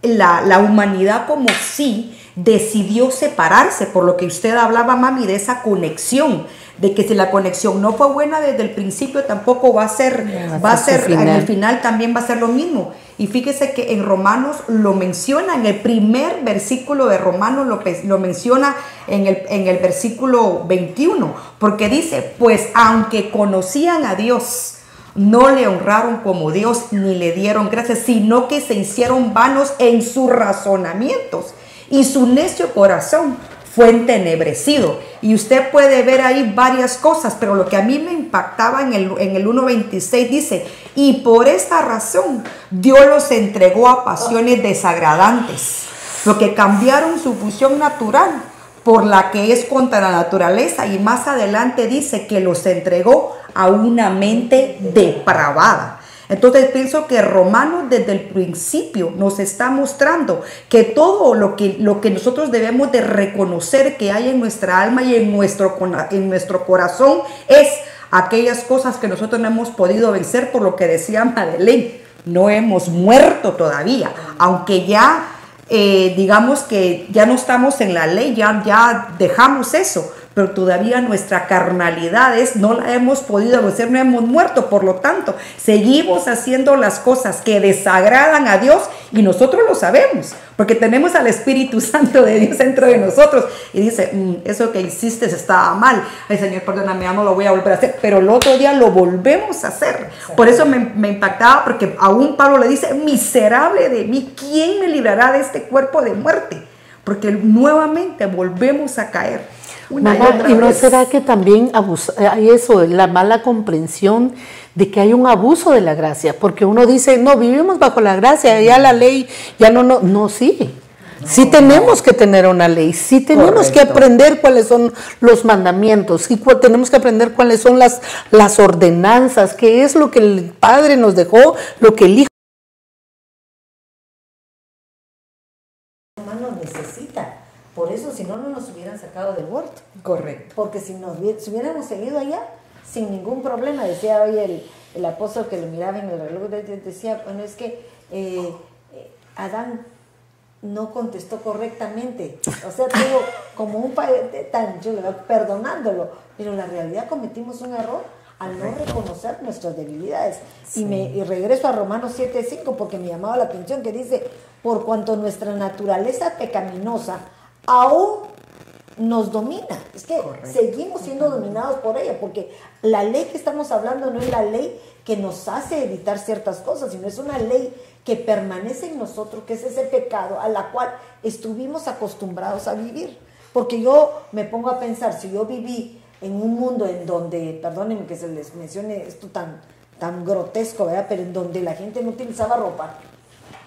la, humanidad como sí decidió separarse, por lo que usted hablaba, mami, de esa conexión, de que si la conexión no fue buena desde el principio, tampoco va a ser, va a ser, en el final también va a ser lo mismo. Y fíjese que en Romanos lo menciona, en el primer versículo de Romanos lo, lo menciona en el, en el versículo 21, porque dice, pues aunque conocían a Dios, no le honraron como Dios ni le dieron gracias, sino que se hicieron vanos en sus razonamientos y su necio corazón fue entenebrecido. Y usted puede ver ahí varias cosas, pero lo que a mí me impactaba en el, en el 1.26 dice, y por esta razón Dios los entregó a pasiones desagradantes, lo que cambiaron su fusión natural por la que es contra la naturaleza y más adelante dice que los entregó a una mente depravada. Entonces pienso que Romanos desde el principio nos está mostrando que todo lo que, lo que nosotros debemos de reconocer que hay en nuestra alma y en nuestro, en nuestro corazón es aquellas cosas que nosotros no hemos podido vencer por lo que decía Madeleine. No hemos muerto todavía, aunque ya eh, digamos que ya no estamos en la ley, ya, ya dejamos eso pero todavía nuestra carnalidad es, no la hemos podido vencer, no hemos muerto, por lo tanto, seguimos haciendo las cosas que desagradan a Dios y nosotros lo sabemos, porque tenemos al Espíritu Santo de Dios dentro de nosotros y dice, mm, eso que hiciste estaba mal, ay Señor, perdóname, ya no lo voy a volver a hacer, pero el otro día lo volvemos a hacer. Por eso me, me impactaba, porque aún Pablo le dice, miserable de mí, ¿quién me librará de este cuerpo de muerte? Porque nuevamente volvemos a caer. ¿Y, no será que también hay eso, la mala comprensión de que hay un abuso de la gracia? Porque uno dice, no, vivimos bajo la gracia, ya la ley, ya no, no, no, sí. sí tenemos que tener una ley, sí tenemos que aprender cuáles son los mandamientos, sí tenemos que aprender cuáles son las, las ordenanzas, qué es lo que el Padre nos dejó, lo que el Hijo Por eso, si no, no nos hubieran sacado del huerto. Correcto. Porque si, nos, si hubiéramos seguido allá, sin ningún problema, decía hoy el, el apóstol que lo miraba en el reloj, decía, bueno, es que eh, eh, Adán no contestó correctamente. O sea, tuvo como un padre tan chulo, perdonándolo. Pero en la realidad cometimos un error al no reconocer nuestras debilidades. Y, me, y regreso a Romanos 7.5 porque me llamaba la atención que dice, por cuanto nuestra naturaleza pecaminosa aún nos domina. Es que seguimos siendo dominados por ella, porque la ley que estamos hablando no es la ley que nos hace evitar ciertas cosas, sino es una ley que permanece en nosotros, que es ese pecado a la cual estuvimos acostumbrados a vivir. Porque yo me pongo a pensar, si yo viví en un mundo en donde, perdónenme que se les mencione esto tan, tan grotesco, ¿verdad? Pero en donde la gente no utilizaba ropa.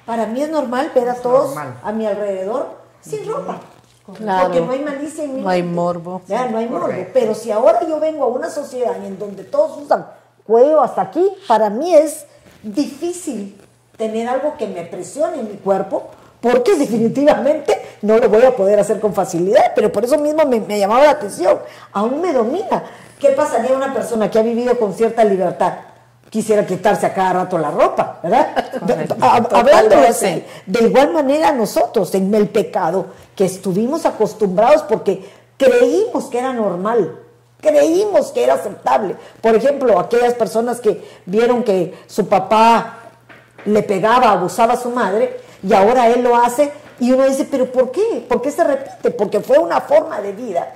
Para mí es normal ver a todos a mi alrededor sin ropa. Porque no hay malicia en mi No hay morbo. No hay morbo. Pero si ahora yo vengo a una sociedad en donde todos usan cuello hasta aquí, para mí es difícil tener algo que me presione en mi cuerpo, porque definitivamente no lo voy a poder hacer con facilidad, pero por eso mismo me, me llamaba la atención, aún me domina. ¿Qué pasaría a una persona que ha vivido con cierta libertad? Quisiera quitarse a cada rato la ropa, ¿verdad? Hablando así. De igual manera nosotros, en el pecado, que estuvimos acostumbrados porque creímos que era normal, creímos que era aceptable. Por ejemplo, aquellas personas que vieron que su papá le pegaba, abusaba a su madre, y ahora él lo hace, y uno dice, pero ¿por qué? ¿Por qué se repite? Porque fue una forma de vida,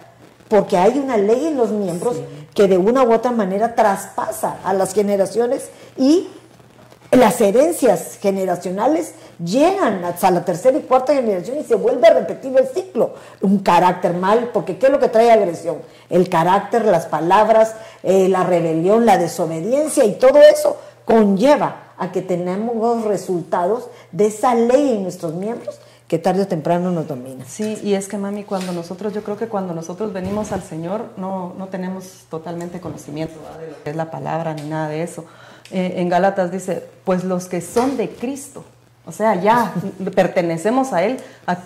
porque hay una ley en los miembros que de una u otra manera traspasa a las generaciones y las herencias generacionales llegan hasta la tercera y cuarta generación y se vuelve a repetir el ciclo. Un carácter mal, porque ¿qué es lo que trae agresión? El carácter, las palabras, eh, la rebelión, la desobediencia y todo eso conlleva a que tenemos resultados de esa ley en nuestros miembros que tarde o temprano nos domina. Sí, y es que mami, cuando nosotros, yo creo que cuando nosotros venimos al Señor, no, no tenemos totalmente conocimiento de lo que es la palabra ni nada de eso. Eh, en Gálatas dice, pues los que son de Cristo, o sea, ya pertenecemos a Él,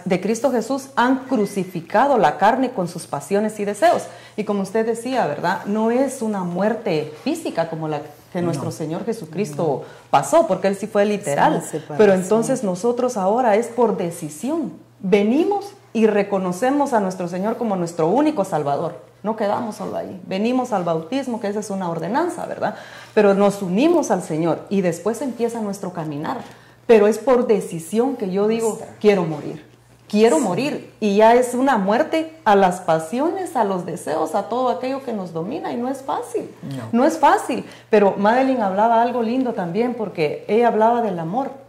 de Cristo Jesús, han crucificado la carne con sus pasiones y deseos. Y como usted decía, ¿verdad? No es una muerte física como la que nuestro Señor Jesucristo pasó, porque Él sí fue literal. Pero entonces nosotros ahora es por decisión. Venimos y reconocemos a nuestro Señor como nuestro único Salvador. No quedamos solo ahí. Venimos al bautismo, que esa es una ordenanza, ¿verdad? Pero nos unimos al Señor y después empieza nuestro caminar. Pero es por decisión que yo digo, quiero morir quiero morir. Y ya es una muerte a las pasiones, a los deseos, a todo aquello que nos domina. Y no es fácil. No, es fácil. Pero Madeline hablaba algo lindo también porque ella hablaba del amor.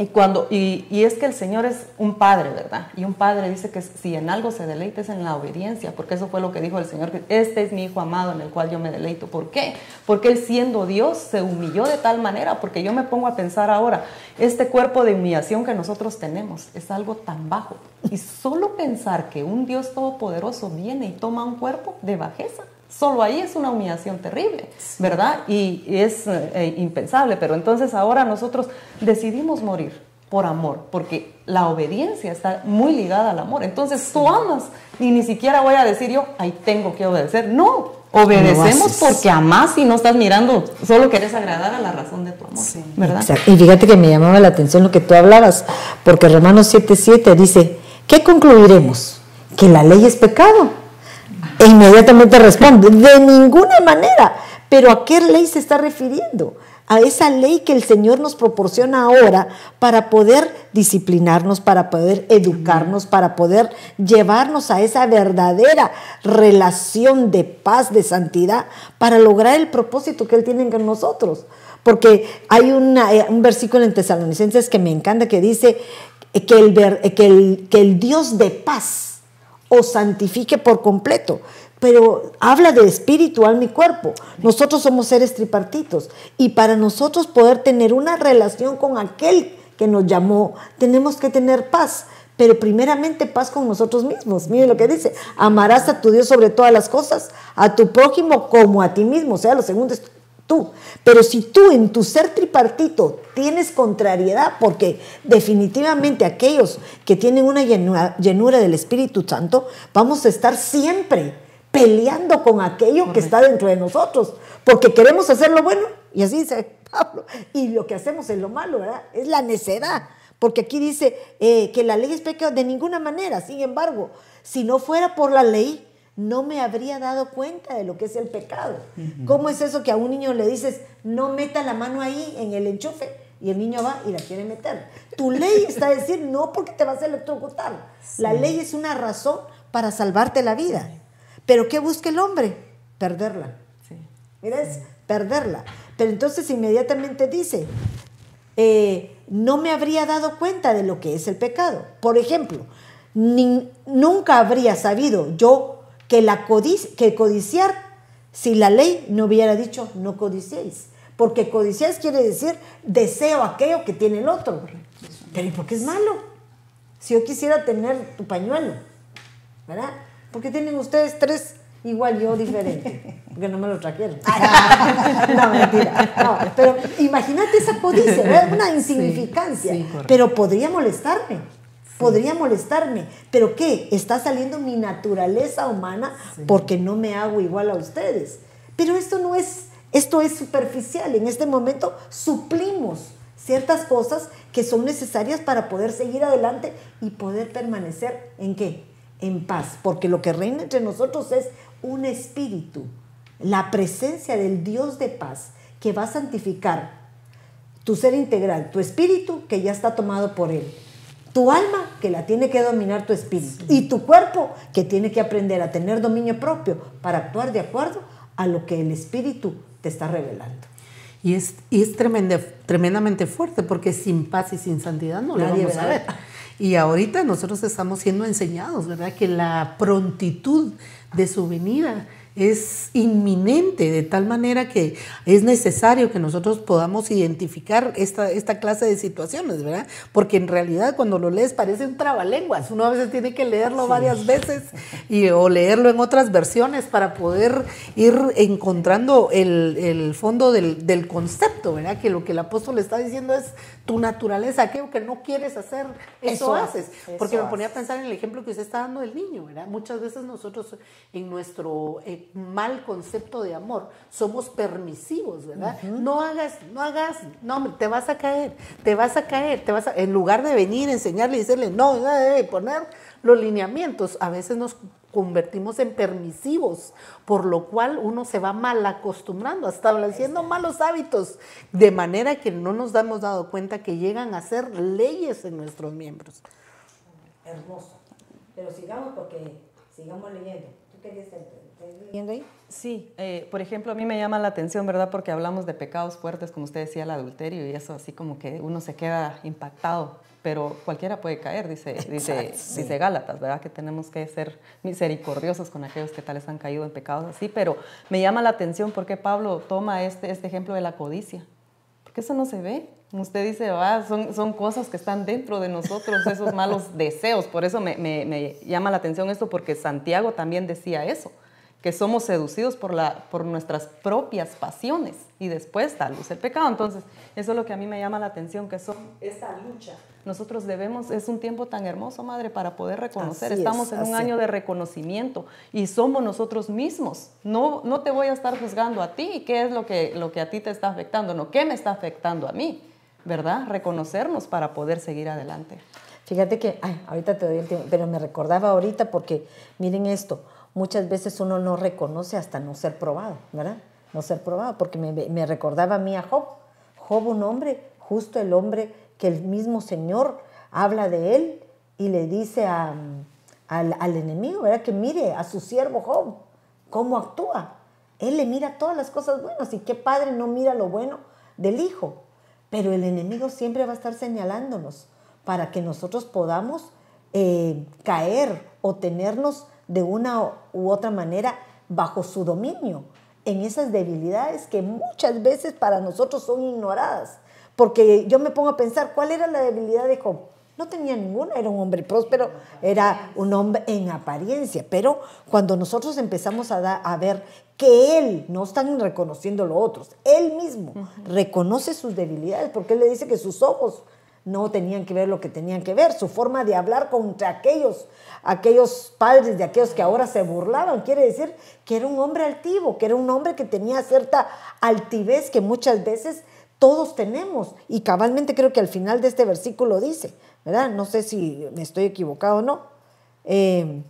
Y, cuando, y, y, es que el Señor es un padre, ¿verdad? Y un padre dice que si en algo se deleita es en la obediencia, porque eso fue lo que dijo el Señor, que este es mi hijo amado en el cual yo me deleito. ¿Por qué? Porque Él siendo Dios se humilló de tal manera, porque yo me pongo a pensar ahora, este cuerpo de humillación que nosotros tenemos es algo tan bajo. Y solo pensar que un Dios todopoderoso viene y toma un cuerpo de bajeza, Solo ahí es una humillación terrible, ¿verdad? Y, es eh, impensable, pero entonces ahora nosotros decidimos morir por amor, porque la obediencia está muy ligada al amor. Entonces tú amas y ni siquiera voy a decir yo, ahí tengo que obedecer. No, obedecemos porque amas y no estás mirando, solo quieres agradar a la razón de tu amor, ¿verdad? Y fíjate que me llamaba la atención lo que tú hablabas, porque Romanos 7:7 dice, ¿qué concluiremos? Que la ley es pecado. E inmediatamente responde, de ninguna manera. Pero ¿a qué ley se está refiriendo? A esa ley que el Señor nos proporciona ahora para poder disciplinarnos, para poder educarnos, para poder llevarnos a esa verdadera relación de paz, de santidad, para lograr el propósito que Él tiene con nosotros. Porque hay eh, un versículo en Tesalonicenses que me encanta que dice que el, Dios de paz, o santifique por completo. Pero habla de espiritual mi cuerpo. Nosotros somos seres tripartitos y para nosotros poder tener una relación con aquel que nos llamó, tenemos que tener paz. Pero primeramente paz con nosotros mismos. Mire lo que dice, amarás a tu Dios sobre todas las cosas, a tu prójimo como a ti mismo. O sea, lo segundo es tú. Pero si tú en tu ser tripartito tienes contrariedad, porque definitivamente aquellos que tienen una llenura, del Espíritu Santo, vamos a estar siempre peleando con aquello que está dentro de nosotros, porque queremos hacer lo bueno, y así dice Pablo, y lo que hacemos es lo malo, ¿verdad? Es la necedad, porque aquí dice eh, que la ley es pecado de ninguna manera, sin embargo, si no fuera por la ley, no me habría dado cuenta de lo que es el pecado. ¿Cómo es eso que a un niño le dices, no meta la mano ahí en el enchufe? Y el niño va y la quiere meter. Tu ley está a decir, no porque te vas a electrocutar. La ley es una razón para salvarte la vida. Pero ¿qué busca el hombre? Perderla. Sí. Mira, es perderla. Pero entonces inmediatamente dice, eh, no me habría dado cuenta de lo que es el pecado. Por ejemplo, ni- nunca habría sabido yo que, la que codiciar si la ley no hubiera dicho no codiciéis. Porque codiciar quiere decir deseo aquello que tiene el otro. Pero ¿y por qué es malo? Si yo quisiera tener tu pañuelo, ¿verdad? ¿Por qué tienen ustedes tres igual yo diferente? Porque no me lo trajeron. no, mentira. No, pero imagínate esa codicia, ¿verdad? Una insignificancia. sí, pero podría molestarme. Podría molestarme. ¿Pero qué? Está saliendo mi naturaleza humana porque no me hago igual a ustedes. Pero esto no es, esto es superficial. En este momento suplimos ciertas cosas que son necesarias para poder seguir adelante y poder permanecer en qué? En paz. Porque lo que reina entre nosotros es un espíritu, la presencia del Dios de paz que va a santificar tu ser integral, tu espíritu que ya está tomado por Él, tu alma que la tiene que dominar tu espíritu y tu cuerpo que tiene que aprender a tener dominio propio para actuar de acuerdo a lo que el espíritu te está revelando. Y es, y es tremenda- tremendamente fuerte porque sin paz y sin santidad no lo vamos a ver. Y ahorita nosotros estamos siendo enseñados, ¿verdad? Que la prontitud de su venida es inminente, de tal manera que es necesario que nosotros podamos identificar esta, esta clase de situaciones, ¿verdad? Porque en realidad cuando lo lees parece un trabalenguas, uno a veces tiene que leerlo varias veces y, o leerlo en otras versiones para poder ir encontrando el, el fondo del, del concepto, ¿verdad? Que lo que el apóstol está diciendo es tu naturaleza, aquello que no quieres hacer, eso, Eso haces. Porque me ponía a pensar en el ejemplo que usted está dando del niño, ¿verdad? Muchas veces nosotros en nuestro eh, mal concepto de amor somos permisivos, ¿verdad? No hagas, no hagas, no, hombre, te vas a caer, te vas a caer, te vas a, en lugar de venir, enseñarle y decirle, no, no debe poner los lineamientos, a veces nos convertimos en permisivos, por lo cual uno se va mal acostumbrando, estableciendo malos hábitos, de manera que no nos hemos dado cuenta que llegan a ser leyes en nuestros miembros. Hermoso. Pero sigamos porque sigamos leyendo. ¿Tú querías estar leyendo ahí? Sí, eh, por ejemplo, a mí me llama la atención, ¿verdad? Porque hablamos de pecados fuertes, como usted decía, el adulterio, y eso así como que uno se queda impactado, pero cualquiera puede caer, dice, dice, sí. dice Gálatas, ¿verdad? Que tenemos que ser misericordiosos con aquellos que tales han caído en pecados así, pero me llama la atención porque Pablo toma este, este ejemplo de la codicia, porque eso no se ve. Usted dice, ah, son, son cosas que están dentro de nosotros, esos malos deseos. Por eso me, me- me llama la atención esto, porque Santiago también decía eso, que somos seducidos por, la, por nuestras propias pasiones y después da luz el pecado. Entonces, eso es lo que a mí me llama la atención, que son esta lucha. Nosotros debemos, es un tiempo tan hermoso, Madre, para poder reconocer. Así es, Estamos en un año de reconocimiento y somos nosotros mismos. No, no te voy a estar juzgando a ti, qué es lo que, lo que a ti te está afectando, no, qué me está afectando a mí, ¿verdad? Reconocernos para poder seguir adelante. Fíjate que, ay, ahorita te doy el tiempo, pero me recordaba ahorita porque, miren esto, muchas veces uno no reconoce hasta no ser probado, ¿verdad? No ser probado, porque me, me recordaba a mí a Job. Job, un hombre, justo el hombre que el mismo Señor habla de él y le dice al, al enemigo, ¿verdad? Que mire a su siervo Job, cómo actúa. Él le mira todas las cosas buenas y qué padre no mira lo bueno del hijo. Pero el enemigo siempre va a estar señalándonos para que nosotros podamos eh, caer o tenernos de una u otra manera bajo su dominio en esas debilidades que muchas veces para nosotros son ignoradas. Porque yo me pongo a pensar, ¿cuál era la debilidad de Job? No tenía ninguna, era un hombre próspero, era un hombre en apariencia, pero cuando nosotros empezamos a, da- a ver que él, no están reconociendo lo otros, él mismo reconoce sus debilidades, porque él le dice que sus ojos no tenían que ver lo que tenían que ver, su forma de hablar contra aquellos, aquellos padres de aquellos que ahora se burlaban, quiere decir que era un hombre altivo, que era un hombre que tenía cierta altivez que muchas veces todos tenemos. Y cabalmente creo que al final de este versículo dice, ¿verdad? No sé si me estoy equivocado o no, eh,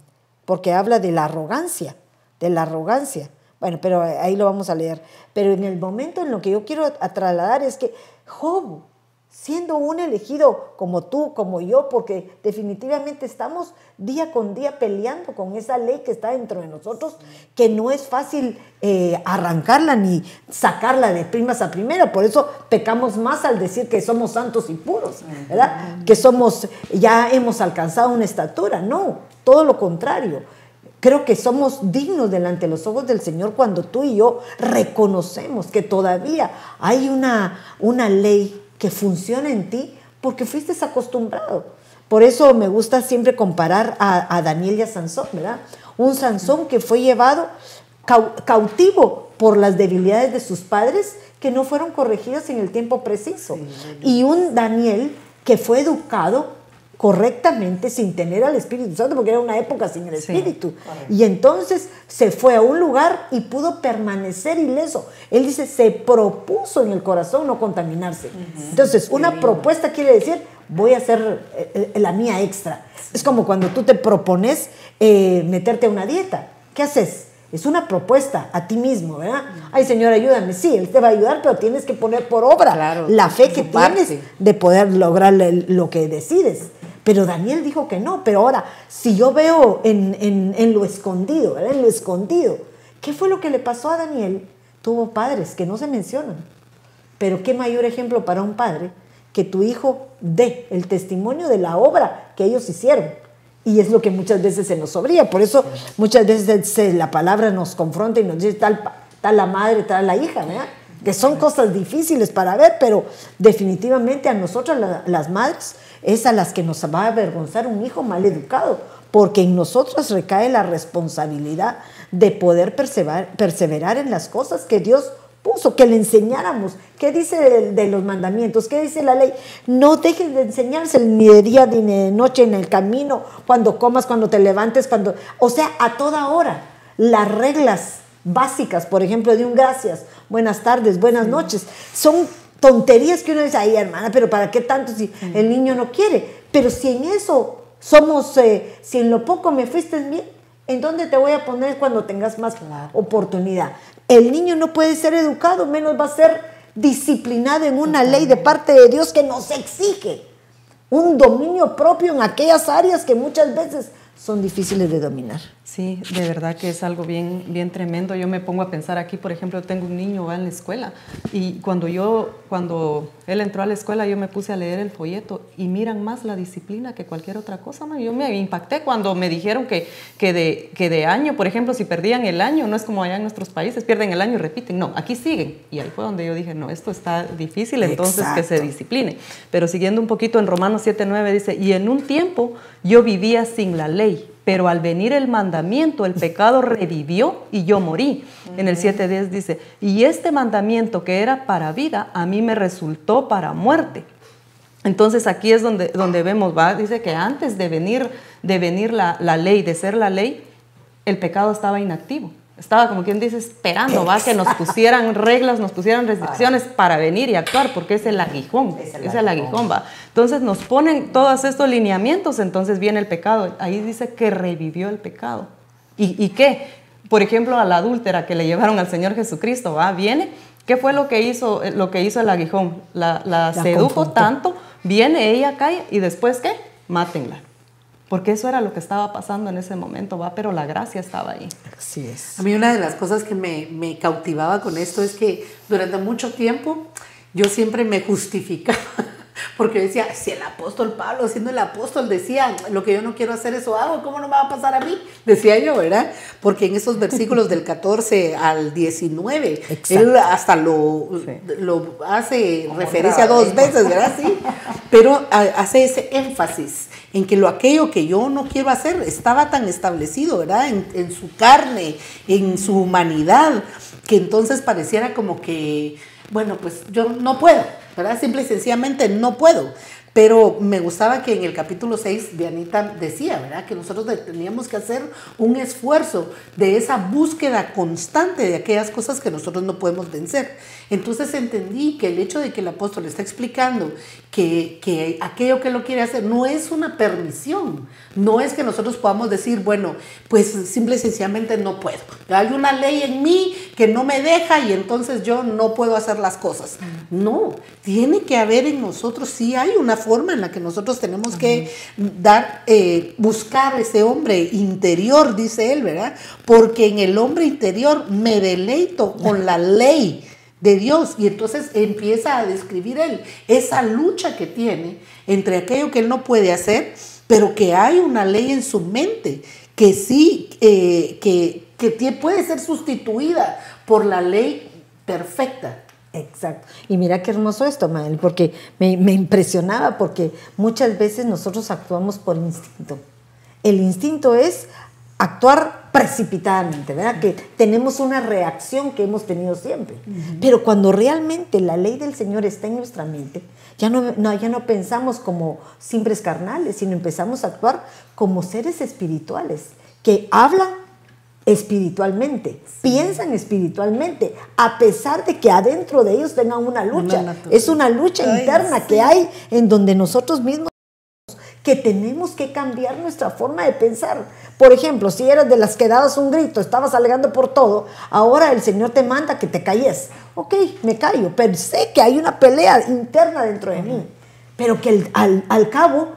porque habla de la arrogancia, de la arrogancia. Bueno, pero ahí lo vamos a leer. Pero en el momento en lo que yo quiero trasladar es que Job siendo un elegido como tú, como yo, porque definitivamente estamos día con día peleando con esa ley que está dentro de nosotros, que no es fácil eh, arrancarla ni sacarla de primas a primera, por eso pecamos más al decir que somos santos y puros, ¿verdad? Que somos, ya hemos alcanzado una estatura, no, todo lo contrario. Creo que somos dignos delante de los ojos del Señor cuando tú y yo reconocemos que todavía hay una, una ley que funciona en ti porque fuiste acostumbrado. Por eso me gusta siempre comparar a, Daniel y a Sansón, ¿verdad? Un Sansón que fue llevado cautivo por las debilidades de sus padres que no fueron corregidas en el tiempo preciso. y un Daniel que fue educado correctamente sin tener al Espíritu Santo, porque era una época sin el Espíritu. y entonces se fue a un lugar y pudo permanecer ileso. Él dice, se propuso en el corazón no contaminarse. Entonces, una propuesta quiere decir, voy a hacer eh, eh, la mía extra. Es como cuando tú te propones eh, meterte a una dieta. ¿Qué haces? Es una propuesta a ti mismo, ¿verdad? Ay, Señor, ayúdame. Sí, Él te va a ayudar, pero tienes que poner por obra la fe que tienes de poder lograr lo que decides. Pero Daniel dijo que no. Pero ahora, si yo veo en, lo escondido, en lo escondido, ¿qué fue lo que le pasó a Daniel? Tuvo padres que no se mencionan. Pero qué mayor ejemplo para un padre que tu hijo dé el testimonio de la obra que ellos hicieron. Y es lo que muchas veces se nos sobría. Por eso muchas veces la palabra nos confronta y nos dice tal, tal la madre, tal la hija, ¿verdad? Que son cosas difíciles para ver, pero definitivamente a nosotras las madres es a las que nos va a avergonzar un hijo mal educado, porque en nosotros recae la responsabilidad de poder perseverar, en las cosas que Dios puso, que le enseñáramos. ¿Qué dice de, los mandamientos? ¿Qué dice la ley? No dejes de enseñarse ni de día ni de noche en el camino, cuando comas, cuando te levantes, cuando... O sea, a toda hora. Las reglas básicas, por ejemplo, de un gracias, buenas tardes, buenas noches, son tonterías que uno dice, ay hermana, pero ¿para qué tanto si el niño no quiere? Pero si en eso somos, eh, si en lo poco me fuiste bien, ¿en dónde te voy a poner cuando tengas más oportunidad? El niño no puede ser educado, menos va a ser disciplinado en una ley de parte de Dios que nos exige un dominio propio en aquellas áreas que muchas veces son difíciles de dominar. Sí, de verdad que es algo bien, bien tremendo. Yo me pongo a pensar aquí, por ejemplo, tengo un niño va en la escuela y cuando yo, cuando él entró a la escuela, yo me puse a leer el folleto y miran más la disciplina que cualquier otra cosa. ¿no? Yo me impacté cuando me dijeron que, que, de, que de año, por ejemplo, si perdían el año, no es como allá en nuestros países, pierden el año y repiten. No, aquí siguen. Y ahí fue donde yo dije, no, esto está difícil, entonces que se discipline. Pero siguiendo un poquito en Romanos 7.9 dice, y en un tiempo yo vivía sin la ley pero al venir el mandamiento, el pecado revivió y yo morí. En el 7.10 dice, y este mandamiento que era para vida, a mí me resultó para muerte. Entonces aquí es donde, donde vemos, ¿va? dice que antes de venir, de venir la, la ley, de ser la ley, el pecado estaba inactivo estaba como quien dice esperando, va, que nos pusieran reglas, nos pusieran restricciones para venir y actuar, porque es el aguijón, es el, aguijón, va. Entonces nos ponen todos estos lineamientos, entonces viene el pecado. Ahí dice que revivió el pecado. ¿Y, y qué? Por ejemplo, a la adúltera que le llevaron al Señor Jesucristo, va, viene. ¿Qué fue lo que hizo, lo que hizo el aguijón? La, la, sedujo tanto, viene, ella cae y después ¿qué? Mátenla porque eso era lo que estaba pasando en ese momento, va, pero la gracia estaba ahí. Así es. A mí una de las cosas que me, me cautivaba con esto es que durante mucho tiempo yo siempre me justificaba porque decía, si el apóstol Pablo, siendo el apóstol, decía, lo que yo no quiero hacer, eso hago, ¿cómo no me va a pasar a mí? Decía yo, ¿verdad? Porque en esos versículos del 14 al 19, él hasta lo, lo hace referencia dos veces, ¿verdad? Sí, pero hace ese énfasis en que lo aquello que yo no quiero hacer estaba tan establecido, ¿verdad? En, su carne, en su humanidad, que entonces pareciera como que, bueno, pues yo no puedo, ¿verdad? Simple y sencillamente no puedo. Pero me gustaba que en el capítulo 6 Dianita decía, ¿verdad? Que nosotros teníamos que hacer un esfuerzo de esa búsqueda constante de aquellas cosas que nosotros no podemos vencer. Entonces entendí que el hecho de que el apóstol está explicando que, que aquello que lo quiere hacer no es una permisión, no es que nosotros podamos decir, bueno, pues simple y sencillamente no puedo. Hay una ley en mí que no me deja y entonces yo no puedo hacer las cosas. No, tiene que haber en nosotros, sí hay una forma en la que nosotros tenemos que dar, eh, buscar ese hombre interior, dice él, ¿verdad? Porque en el hombre interior me deleito con la ley de Dios. Y entonces empieza a describir él esa lucha que tiene entre aquello que él no puede hacer, pero que hay una ley en su mente que sí, eh, que, que puede ser sustituida por la ley perfecta. Exacto. Y mira qué hermoso esto, Mael, porque me, me, impresionaba, porque muchas veces nosotros actuamos por instinto. El instinto es actuar precipitadamente, ¿verdad? Que tenemos una reacción que hemos tenido siempre. Pero cuando realmente la ley del Señor está en nuestra mente, ya no, ya no pensamos como simples carnales, sino empezamos a actuar como seres espirituales, que hablan espiritualmente, piensan espiritualmente, a pesar de que adentro de ellos tengan una lucha. es una lucha interna que hay en donde nosotros mismos que tenemos que cambiar nuestra forma de pensar. Por ejemplo, si eras de las que dabas un grito, estabas alegando por todo, ahora el Señor te manda que te calles. Ok, me callo, pero sé que hay una pelea interna dentro de mí, pero que al, cabo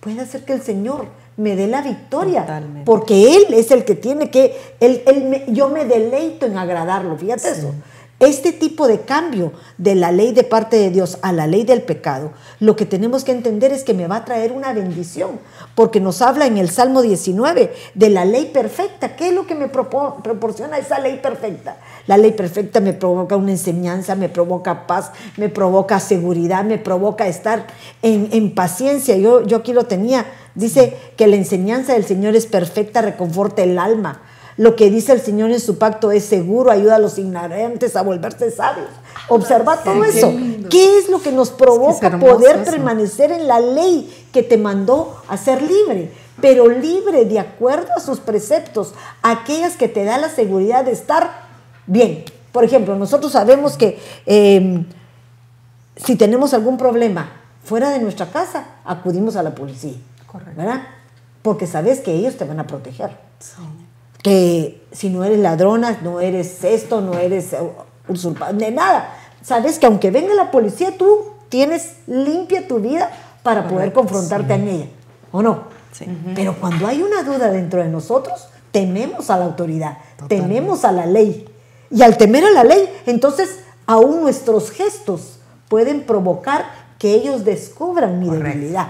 puede hacer que el Señor me dé la victoria, porque Él es el que tiene que, él, yo me deleito en agradarlo, fíjate eso. Este tipo de cambio de la ley de parte de Dios a la ley del pecado, lo que tenemos que entender es que me va a traer una bendición, porque nos habla en el Salmo 19 de la ley perfecta. ¿Qué es lo que me proporciona esa ley perfecta? La ley perfecta me provoca una enseñanza, me provoca paz, me provoca seguridad, me provoca estar en, paciencia. Yo, yo aquí lo tenía. Dice que la enseñanza del Señor es perfecta, reconforta el alma lo que dice el Señor en su pacto es seguro, ayuda a los ignorantes a volverse sabios. Observa todo eso. Qué, es lo que nos provoca poder permanecer en la ley que te mandó a ser libre? Pero libre de acuerdo a sus preceptos, aquellas que te da la seguridad de estar bien. Por ejemplo, nosotros sabemos que em, si tenemos algún problema fuera de nuestra casa, acudimos a la policía. Correcto. ¿Verdad? Porque sabes que ellos te van a proteger. Sí que si no eres ladrona, no eres esto, no eres usurpador, de nada. Sabes que aunque venga la policía, tú tienes limpia tu vida para poder confrontarte a ella, ¿o no? Sí. Pero cuando hay una duda dentro de nosotros, tememos a la autoridad, tememos a la ley. Y al temer a la ley, entonces aún nuestros gestos pueden provocar que ellos descubran mi debilidad.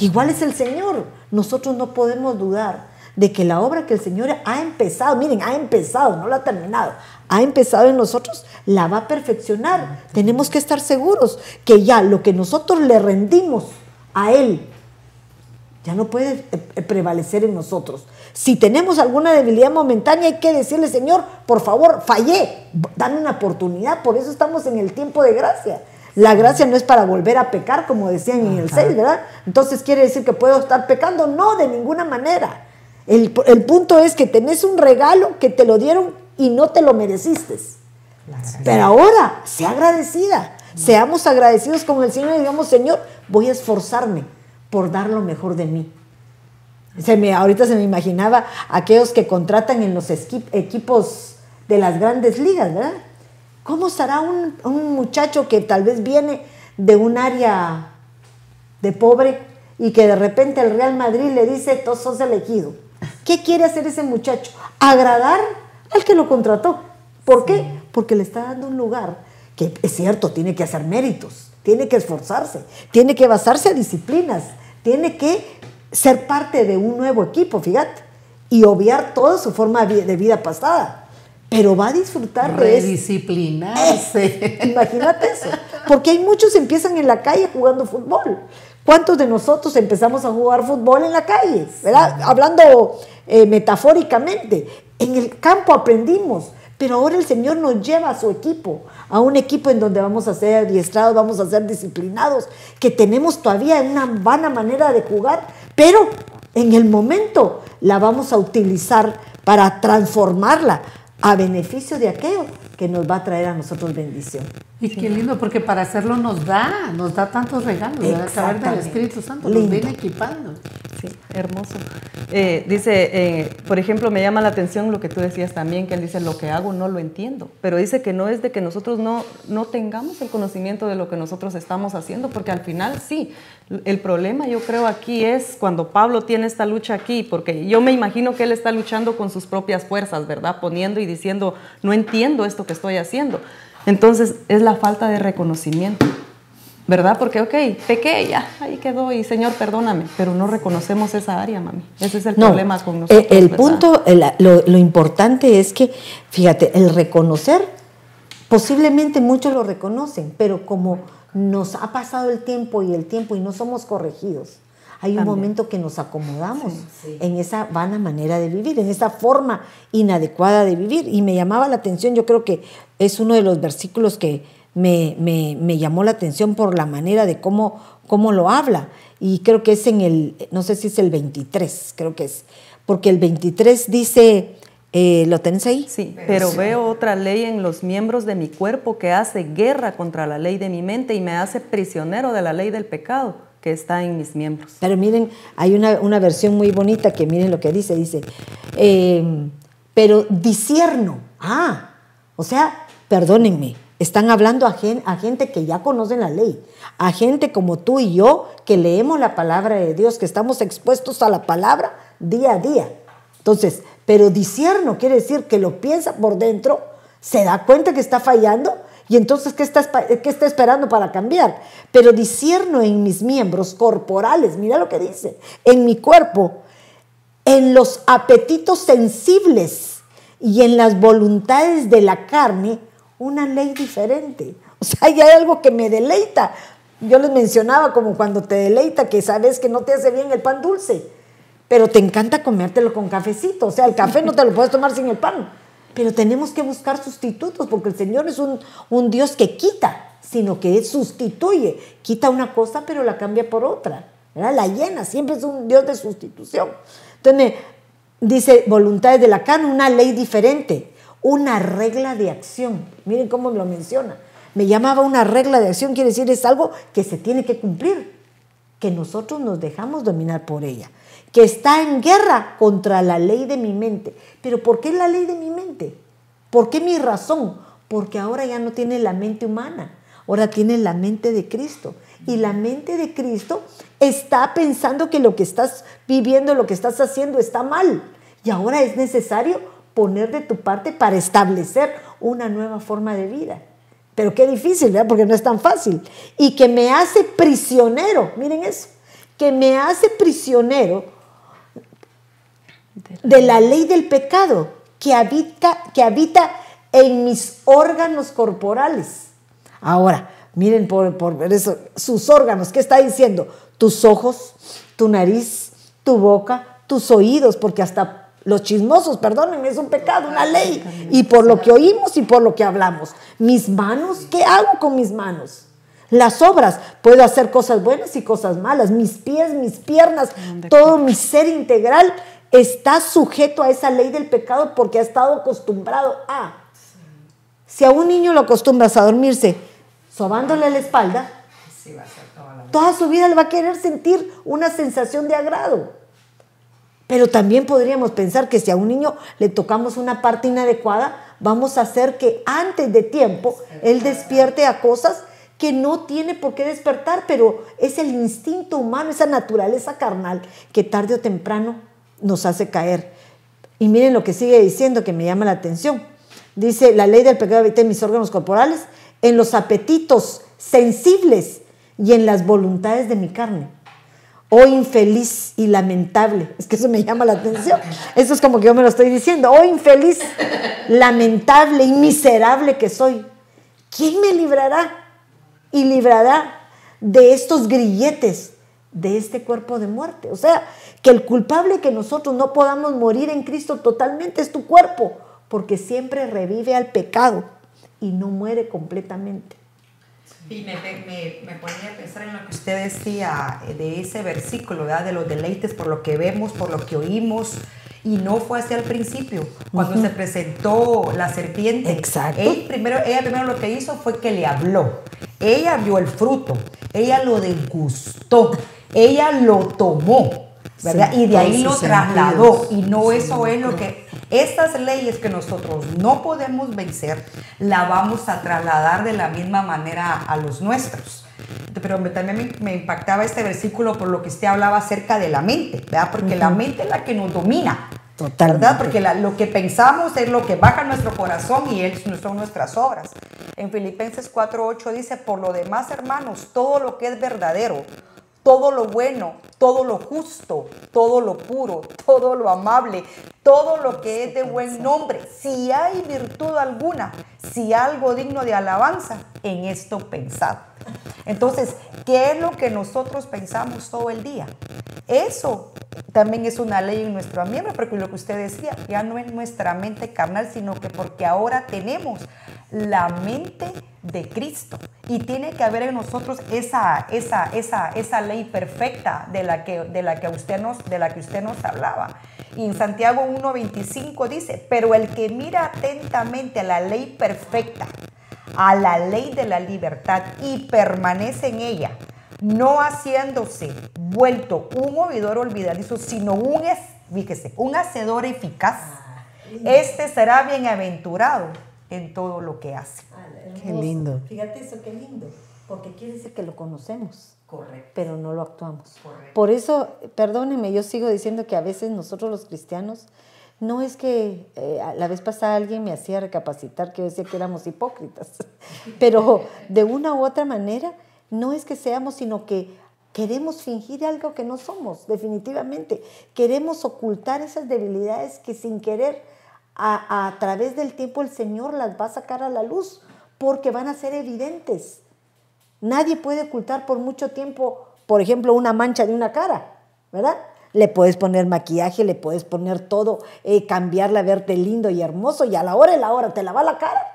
Igual es el Señor. Nosotros no podemos dudar de que la obra que el Señor ha empezado, miren, ha empezado, no la ha terminado, ha empezado en nosotros, la va a perfeccionar. Tenemos que estar seguros que ya lo que nosotros le rendimos a Él, ya no puede eh, prevalecer en nosotros. Si tenemos alguna debilidad momentánea, hay que decirle, Señor, por favor, fallé, dame una oportunidad, por eso estamos en el tiempo de gracia. La gracia no es para volver a pecar, como decían en el 6, ¿verdad? Entonces quiere decir que puedo estar pecando. No, de ninguna manera. El, punto es que tenés un regalo que te lo dieron y no te lo mereciste. Pero ahora, sea agradecida. Seamos agradecidos con el Señor y digamos, Señor, voy a esforzarme por dar lo mejor de mí. Se me, ahorita se me imaginaba aquellos que contratan en los equipos de las grandes ligas, ¿verdad? ¿Cómo será un, un muchacho que tal vez viene de un área de pobre y que de repente el Real Madrid le dice, tú sos elegido? ¿Qué quiere hacer ese muchacho? Agradar al que lo contrató. ¿Por qué? Porque le está dando un lugar que es cierto, tiene que hacer méritos, tiene que esforzarse, tiene que basarse a disciplinas, tiene que ser parte de un nuevo equipo, fíjate, y obviar toda su forma de vida pasada. Pero va a disfrutar de Disciplinarse. imagínate eso. Porque hay muchos que empiezan en la calle jugando fútbol. ¿Cuántos de nosotros empezamos a jugar fútbol en la calle? ¿verdad? Hablando eh, metafóricamente, en el campo aprendimos, Pero ahora el Señor nos lleva a su equipo, a un equipo en donde vamos a ser adiestrados, vamos a ser disciplinados, que tenemos todavía una vana manera de jugar, pero en el momento la vamos a utilizar para transformarla a beneficio de aquello que nos va a traer a nosotros bendición. Y qué lindo, porque para hacerlo nos da, nos da tantos regalos, a través del Espíritu Santo, nos viene equipando. Sí, hermoso. Eh, dice, eh, por ejemplo, me llama la atención lo que tú decías también, que él dice, lo que hago no lo entiendo, pero dice que no es de que nosotros no, no tengamos el conocimiento de lo que nosotros estamos haciendo, porque al final sí, el problema yo creo aquí es cuando Pablo tiene esta lucha aquí, porque yo me imagino que él está luchando con sus propias fuerzas, ¿verdad? Poniendo y diciendo, no entiendo esto que estoy haciendo. Entonces es la falta de reconocimiento, ¿verdad? Porque, ok, pequé, ya, ahí quedó y Señor, perdóname, pero no reconocemos esa área, mami. Ese es el problema con nosotros. El, el punto, lo, lo importante es que, fíjate, el reconocer, posiblemente muchos lo reconocen, pero como nos ha pasado el tiempo y el tiempo y no somos corregidos, hay un momento que nos acomodamos en esa vana manera de vivir, en esa forma inadecuada de vivir. Y me llamaba la atención, yo creo que es uno de los versículos que me, me, llamó la atención por la manera de cómo, cómo lo habla. Y creo que es en el, no sé si es el 23, creo que es, porque el 23 dice, eh, ¿Lo tenés ahí? Sí, pero veo otra ley en los miembros de mi cuerpo que hace guerra contra la ley de mi mente y me hace prisionero de la ley del pecado que está en mis miembros. Pero miren, hay una, versión muy bonita que miren lo que dice, dice, eh, pero disierno, ah, o sea, perdónenme, están hablando a, gente que ya conocen la ley, a gente como tú y yo que leemos la palabra de Dios, que estamos expuestos a la palabra día a día. Entonces, pero disierno quiere decir que lo piensa por dentro, se da cuenta que está fallando y entonces, ¿qué está, ¿qué está esperando para cambiar? Pero disierno en mis miembros corporales, mira lo que dice, en mi cuerpo, en los apetitos sensibles y en las voluntades de la carne, una ley diferente. O sea, hay algo que me deleita. Yo les mencionaba como cuando te deleita que sabes que no te hace bien el pan dulce, pero te encanta comértelo con cafecito. O sea, el café no te lo puedes tomar sin el pan pero tenemos que buscar sustitutos porque el Señor es un, Dios que quita, sino que sustituye. Quita una cosa pero la cambia por otra. La llena, siempre es un Dios de sustitución. Entonces dice voluntades de la carne, una ley diferente, una regla de acción. Miren cómo lo menciona. Me llamaba una regla de acción, quiere decir es algo que se tiene que cumplir, que nosotros nos dejamos dominar por ella que está en guerra contra la ley de mi mente. Pero ¿por qué la ley de mi mente? ¿Por qué mi razón? Porque ahora ya no tiene la mente humana, ahora tiene la mente de Cristo. Y la mente de Cristo está pensando que lo que estás viviendo, lo que estás haciendo está mal. Y ahora es necesario poner de tu parte para establecer una nueva forma de vida. Pero qué difícil, ¿verdad? Porque no es tan fácil. Y que me hace prisionero, miren eso, que me hace prisionero de la ley del pecado que habita, que habita en mis órganos corporales. Ahora, miren por, por eso, sus órganos, ¿qué está diciendo? Tus ojos, tu nariz, tu boca, tus oídos, porque hasta los chismosos, perdonen, es un pecado, una ley. Y por lo que oímos y por lo que hablamos. Mis manos, ¿qué hago con mis manos? Las obras, puedo hacer cosas buenas y cosas malas. Mis pies, mis piernas, todo mi ser integral está sujeto a esa ley del pecado porque ha estado acostumbrado a. Si a un niño lo acostumbras a dormirse sobándole la espalda, toda su vida le va a querer sentir una sensación de agrado. Pero también podríamos pensar que si a un niño le tocamos una parte inadecuada, vamos a hacer que antes de tiempo él despierte a cosas que no tiene por qué despertar, pero es el instinto humano, esa naturaleza carnal que tarde o temprano nos hace caer. Y miren lo que sigue diciendo que me llama la atención. Dice, la ley del pecado habita en mis órganos corporales, en los apetitos sensibles y en las voluntades de mi carne. Oh infeliz y lamentable. Es que eso me llama la atención. Eso es como que yo me lo estoy diciendo. Oh infeliz, lamentable y miserable que soy. ¿Quién me librará? Y librará de estos grilletes de este cuerpo de muerte. O sea, que el culpable que nosotros no podamos morir en Cristo totalmente es tu cuerpo, porque siempre revive al pecado y no muere completamente. Y me, me, me, ponía a pensar en lo que usted decía eh, de ese versículo, ¿verdad? de los deleites por lo que vemos, por lo que oímos. Y no fue así al principio, cuando se presentó la serpiente. Exacto. Ella primero, ella primero lo que hizo fue que le habló. Ella vio el fruto, ella lo degustó, ella lo tomó, ¿verdad? y de ahí lo trasladó. Y no eso es lo que estas leyes que nosotros no podemos vencer, la vamos a trasladar de la misma manera a los nuestros. Pero también me, impactaba este versículo por lo que usted hablaba acerca de la mente, ¿verdad? Porque la mente es la que nos domina. Total. ¿Verdad? Porque lo que pensamos es lo que baja nuestro corazón y él son nuestras obras. En Filipenses 4:8 dice, por lo demás, hermanos, todo lo que es verdadero, todo lo bueno, todo lo justo, todo lo puro, todo lo amable, todo lo que es de buen nombre, si hay virtud alguna, si algo digno de alabanza, en esto pensad. Entonces, ¿qué es lo que nosotros pensamos todo el día? Eso también es una ley en nuestro miembro, porque lo que usted decía, ya no es nuestra mente carnal, sino que porque ahora tenemos la mente de Cristo. Y tiene que haber en nosotros esa, esa, esa, esa ley perfecta de la, que, de, la que usted nos, de la que usted nos hablaba. Y en Santiago 1.25 dice, pero el que mira atentamente a la ley perfecta, a la ley de la libertad y permanece en ella, no haciéndose vuelto un oidor olvidadizo, sino un, fíjese, un hacedor eficaz, ah, este será bienaventurado en todo lo que hace. Ah, qué lindo. Fíjate eso, qué lindo. Porque quiere decir que lo conocemos. Correcto. Pero no lo actuamos. Correcto. Por eso, perdóneme, yo sigo diciendo que a veces nosotros los cristianos, no es que eh, la vez pasada alguien me hacía recapacitar que yo decía que éramos hipócritas, pero de una u otra manera, no es que seamos, sino que queremos fingir algo que no somos, definitivamente. Queremos ocultar esas debilidades que sin querer a, través del tiempo el Señor las va a sacar a la luz porque van a ser evidentes. Nadie puede ocultar por mucho tiempo, por ejemplo, una mancha de una cara, ¿verdad? Le puedes poner maquillaje, le puedes poner todo, eh, cambiarla, verte lindo y hermoso, y a la hora y la hora te lava la cara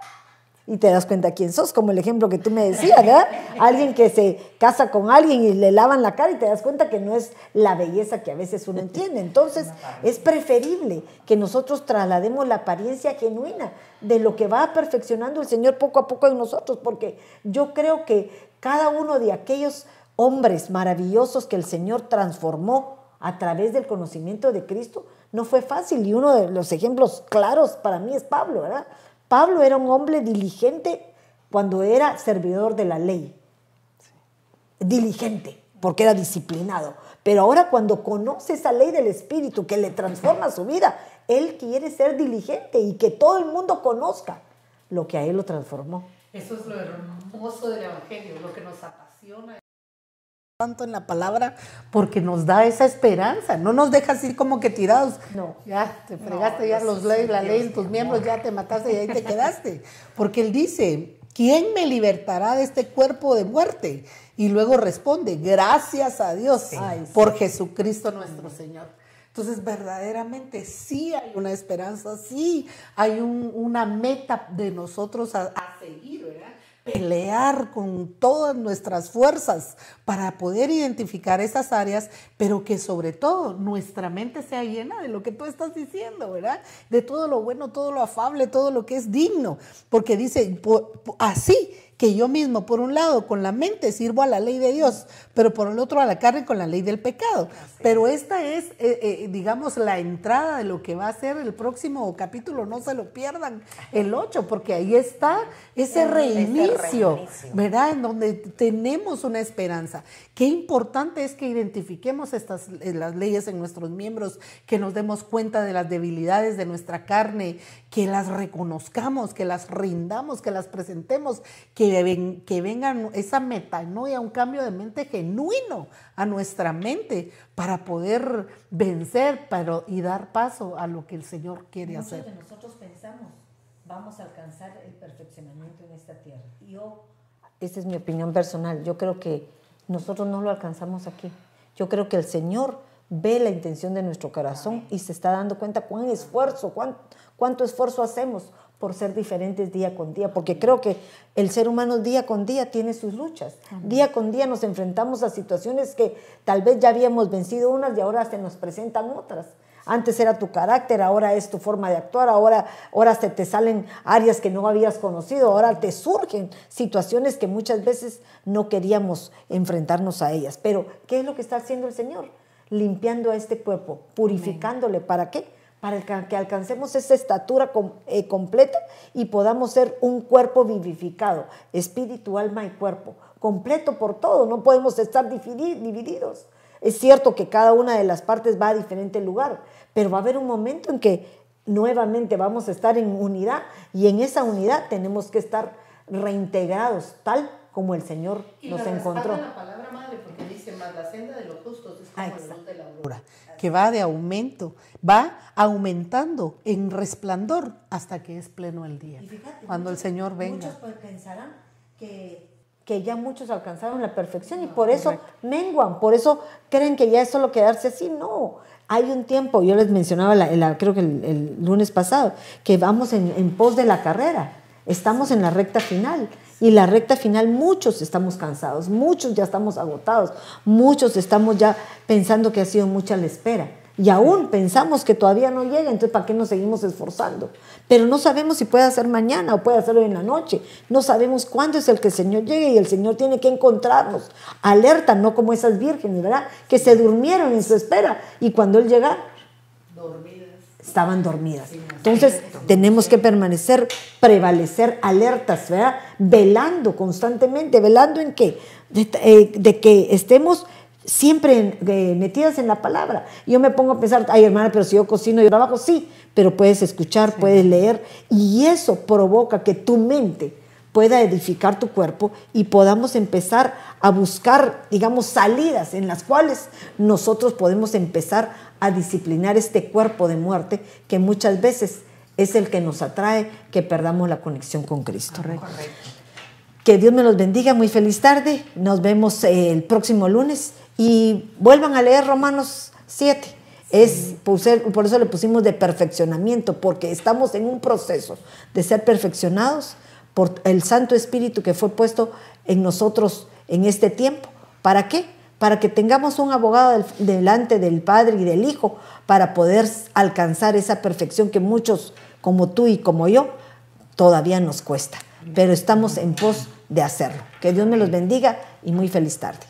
y te das cuenta quién sos, como el ejemplo que tú me decías, ¿verdad? Alguien que se casa con alguien y le lavan la cara y te das cuenta que no es la belleza que a veces uno entiende. Entonces, es preferible que nosotros traslademos la apariencia genuina de lo que va perfeccionando el Señor poco a poco en nosotros, porque yo creo que cada uno de aquellos hombres maravillosos que el Señor transformó a través del conocimiento de Cristo, no fue fácil. Y uno de los ejemplos claros para mí es Pablo, ¿verdad? Pablo era un hombre diligente cuando era servidor de la ley. Diligente, porque era disciplinado. Pero ahora cuando conoce esa ley del Espíritu que le transforma su vida, él quiere ser diligente y que todo el mundo conozca lo que a él lo transformó. Eso es lo hermoso del Evangelio, lo que nos apasiona tanto en la palabra porque nos da esa esperanza, no nos dejas ir como que tirados. No. Ya te fregaste, ya los ley, la ley en tus miembros, ya te mataste y ahí te quedaste. Porque él dice, ¿quién me libertará de este cuerpo de muerte? Y luego responde, gracias a Dios por Jesucristo nuestro Señor. Entonces, verdaderamente sí hay una esperanza, sí hay una meta de nosotros a, a seguir, ¿verdad? Pelear con todas nuestras fuerzas para poder identificar esas áreas, pero que sobre todo nuestra mente sea llena de lo que tú estás diciendo, ¿verdad? De todo lo bueno, todo lo afable, todo lo que es digno, porque dice, así que yo mismo, por un lado, con la mente sirvo a la ley de Dios, pero por el otro a la carne con la ley del pecado. Pero esta es, eh, eh, digamos, la entrada de lo que va a ser el próximo capítulo, no se lo pierdan, el 8, porque ahí está ese reinicio, ¿verdad? En donde tenemos una esperanza. Qué importante es que identifiquemos estas, eh, las leyes en nuestros miembros, que nos demos cuenta de las debilidades de nuestra carne, que las reconozcamos, que las rindamos, que las presentemos, que, que venga esa metanoia, un cambio de mente genuino a nuestra mente para poder vencer pero, y dar paso a lo que el Señor quiere Muchos hacer. de nosotros pensamos, vamos a alcanzar el perfeccionamiento en esta tierra. Yo, esta es mi opinión personal, yo creo que nosotros no lo alcanzamos aquí. Yo creo que el Señor ve la intención de nuestro corazón y se está dando cuenta cuán esfuerzo, cuánto, cuánto esfuerzo hacemos por ser diferentes día con día, porque creo que el ser humano día con día tiene sus luchas. Día con día nos enfrentamos a situaciones que tal vez ya habíamos vencido unas y ahora se nos presentan otras. Antes era tu carácter, ahora es tu forma de actuar, ahora, ahora se te salen áreas que no habías conocido, ahora te surgen situaciones que muchas veces no queríamos enfrentarnos a ellas. Pero, ¿qué es lo que está haciendo el Señor? Limpiando a este cuerpo, purificándole. ¿Para qué? Para que alcancemos esa estatura eh, completa y podamos ser un cuerpo vivificado, espíritu, alma y cuerpo, completo por todo. No podemos estar divididos. Es cierto que cada una de las partes va a diferente lugar, pero va a haber un momento en que nuevamente vamos a estar en unidad y en esa unidad tenemos que estar reintegrados tal como el Señor nos encontró. La palabra madre porque dice más la senda de los justos es como la luz de la aurora, que va de aumento, va aumentando en resplandor hasta que es pleno el día. cuando el Señor venga. Muchos pensarán que que ya muchos alcanzaron la perfección y por eso menguan, por eso creen que ya es solo quedarse así. No, hay un tiempo, yo les mencionaba, la, creo que el, lunes pasado, que vamos en, en pos de la carrera, estamos en la recta final. Y la recta final, muchos estamos cansados, muchos ya estamos agotados, muchos estamos ya pensando que ha sido mucha la espera. Y aún pensamos que todavía no llega, entonces ¿para qué nos seguimos esforzando? Pero no sabemos si puede ser mañana o puede hacerlo en la noche. No sabemos cuándo es el que el Señor llegue y el Señor tiene que encontrarnos. Alerta, no como esas vírgenes, ¿verdad? Que se durmieron en su espera y cuando Él llega, estaban dormidas. Entonces tenemos que permanecer, prevalecer alertas, ¿verdad? Velando constantemente, velando en qué? de eh, que estemos siempre eh, metidas en la palabra. Yo me pongo a pensar, ay hermana, pero si yo cocino y trabajo, sí, pero puedes escuchar, puedes leer y eso provoca que tu mente pueda edificar tu cuerpo y podamos empezar a buscar, digamos, salidas en las cuales nosotros podemos empezar a disciplinar este cuerpo de muerte que muchas veces es el que nos atrae que perdamos la conexión con Cristo. Correcto. Que Dios me los bendiga, muy feliz tarde, nos vemos el próximo lunes y vuelvan a leer Romanos 7. Es, por eso le pusimos de perfeccionamiento, porque estamos en un proceso de ser perfeccionados por el Santo Espíritu que fue puesto en nosotros en este tiempo. ¿Para qué? Para que tengamos un abogado delante del Padre y del Hijo, para poder alcanzar esa perfección que muchos, como tú y como yo, todavía nos cuesta. Pero estamos en pos de hacerlo. Que Dios me los bendiga y muy feliz tarde.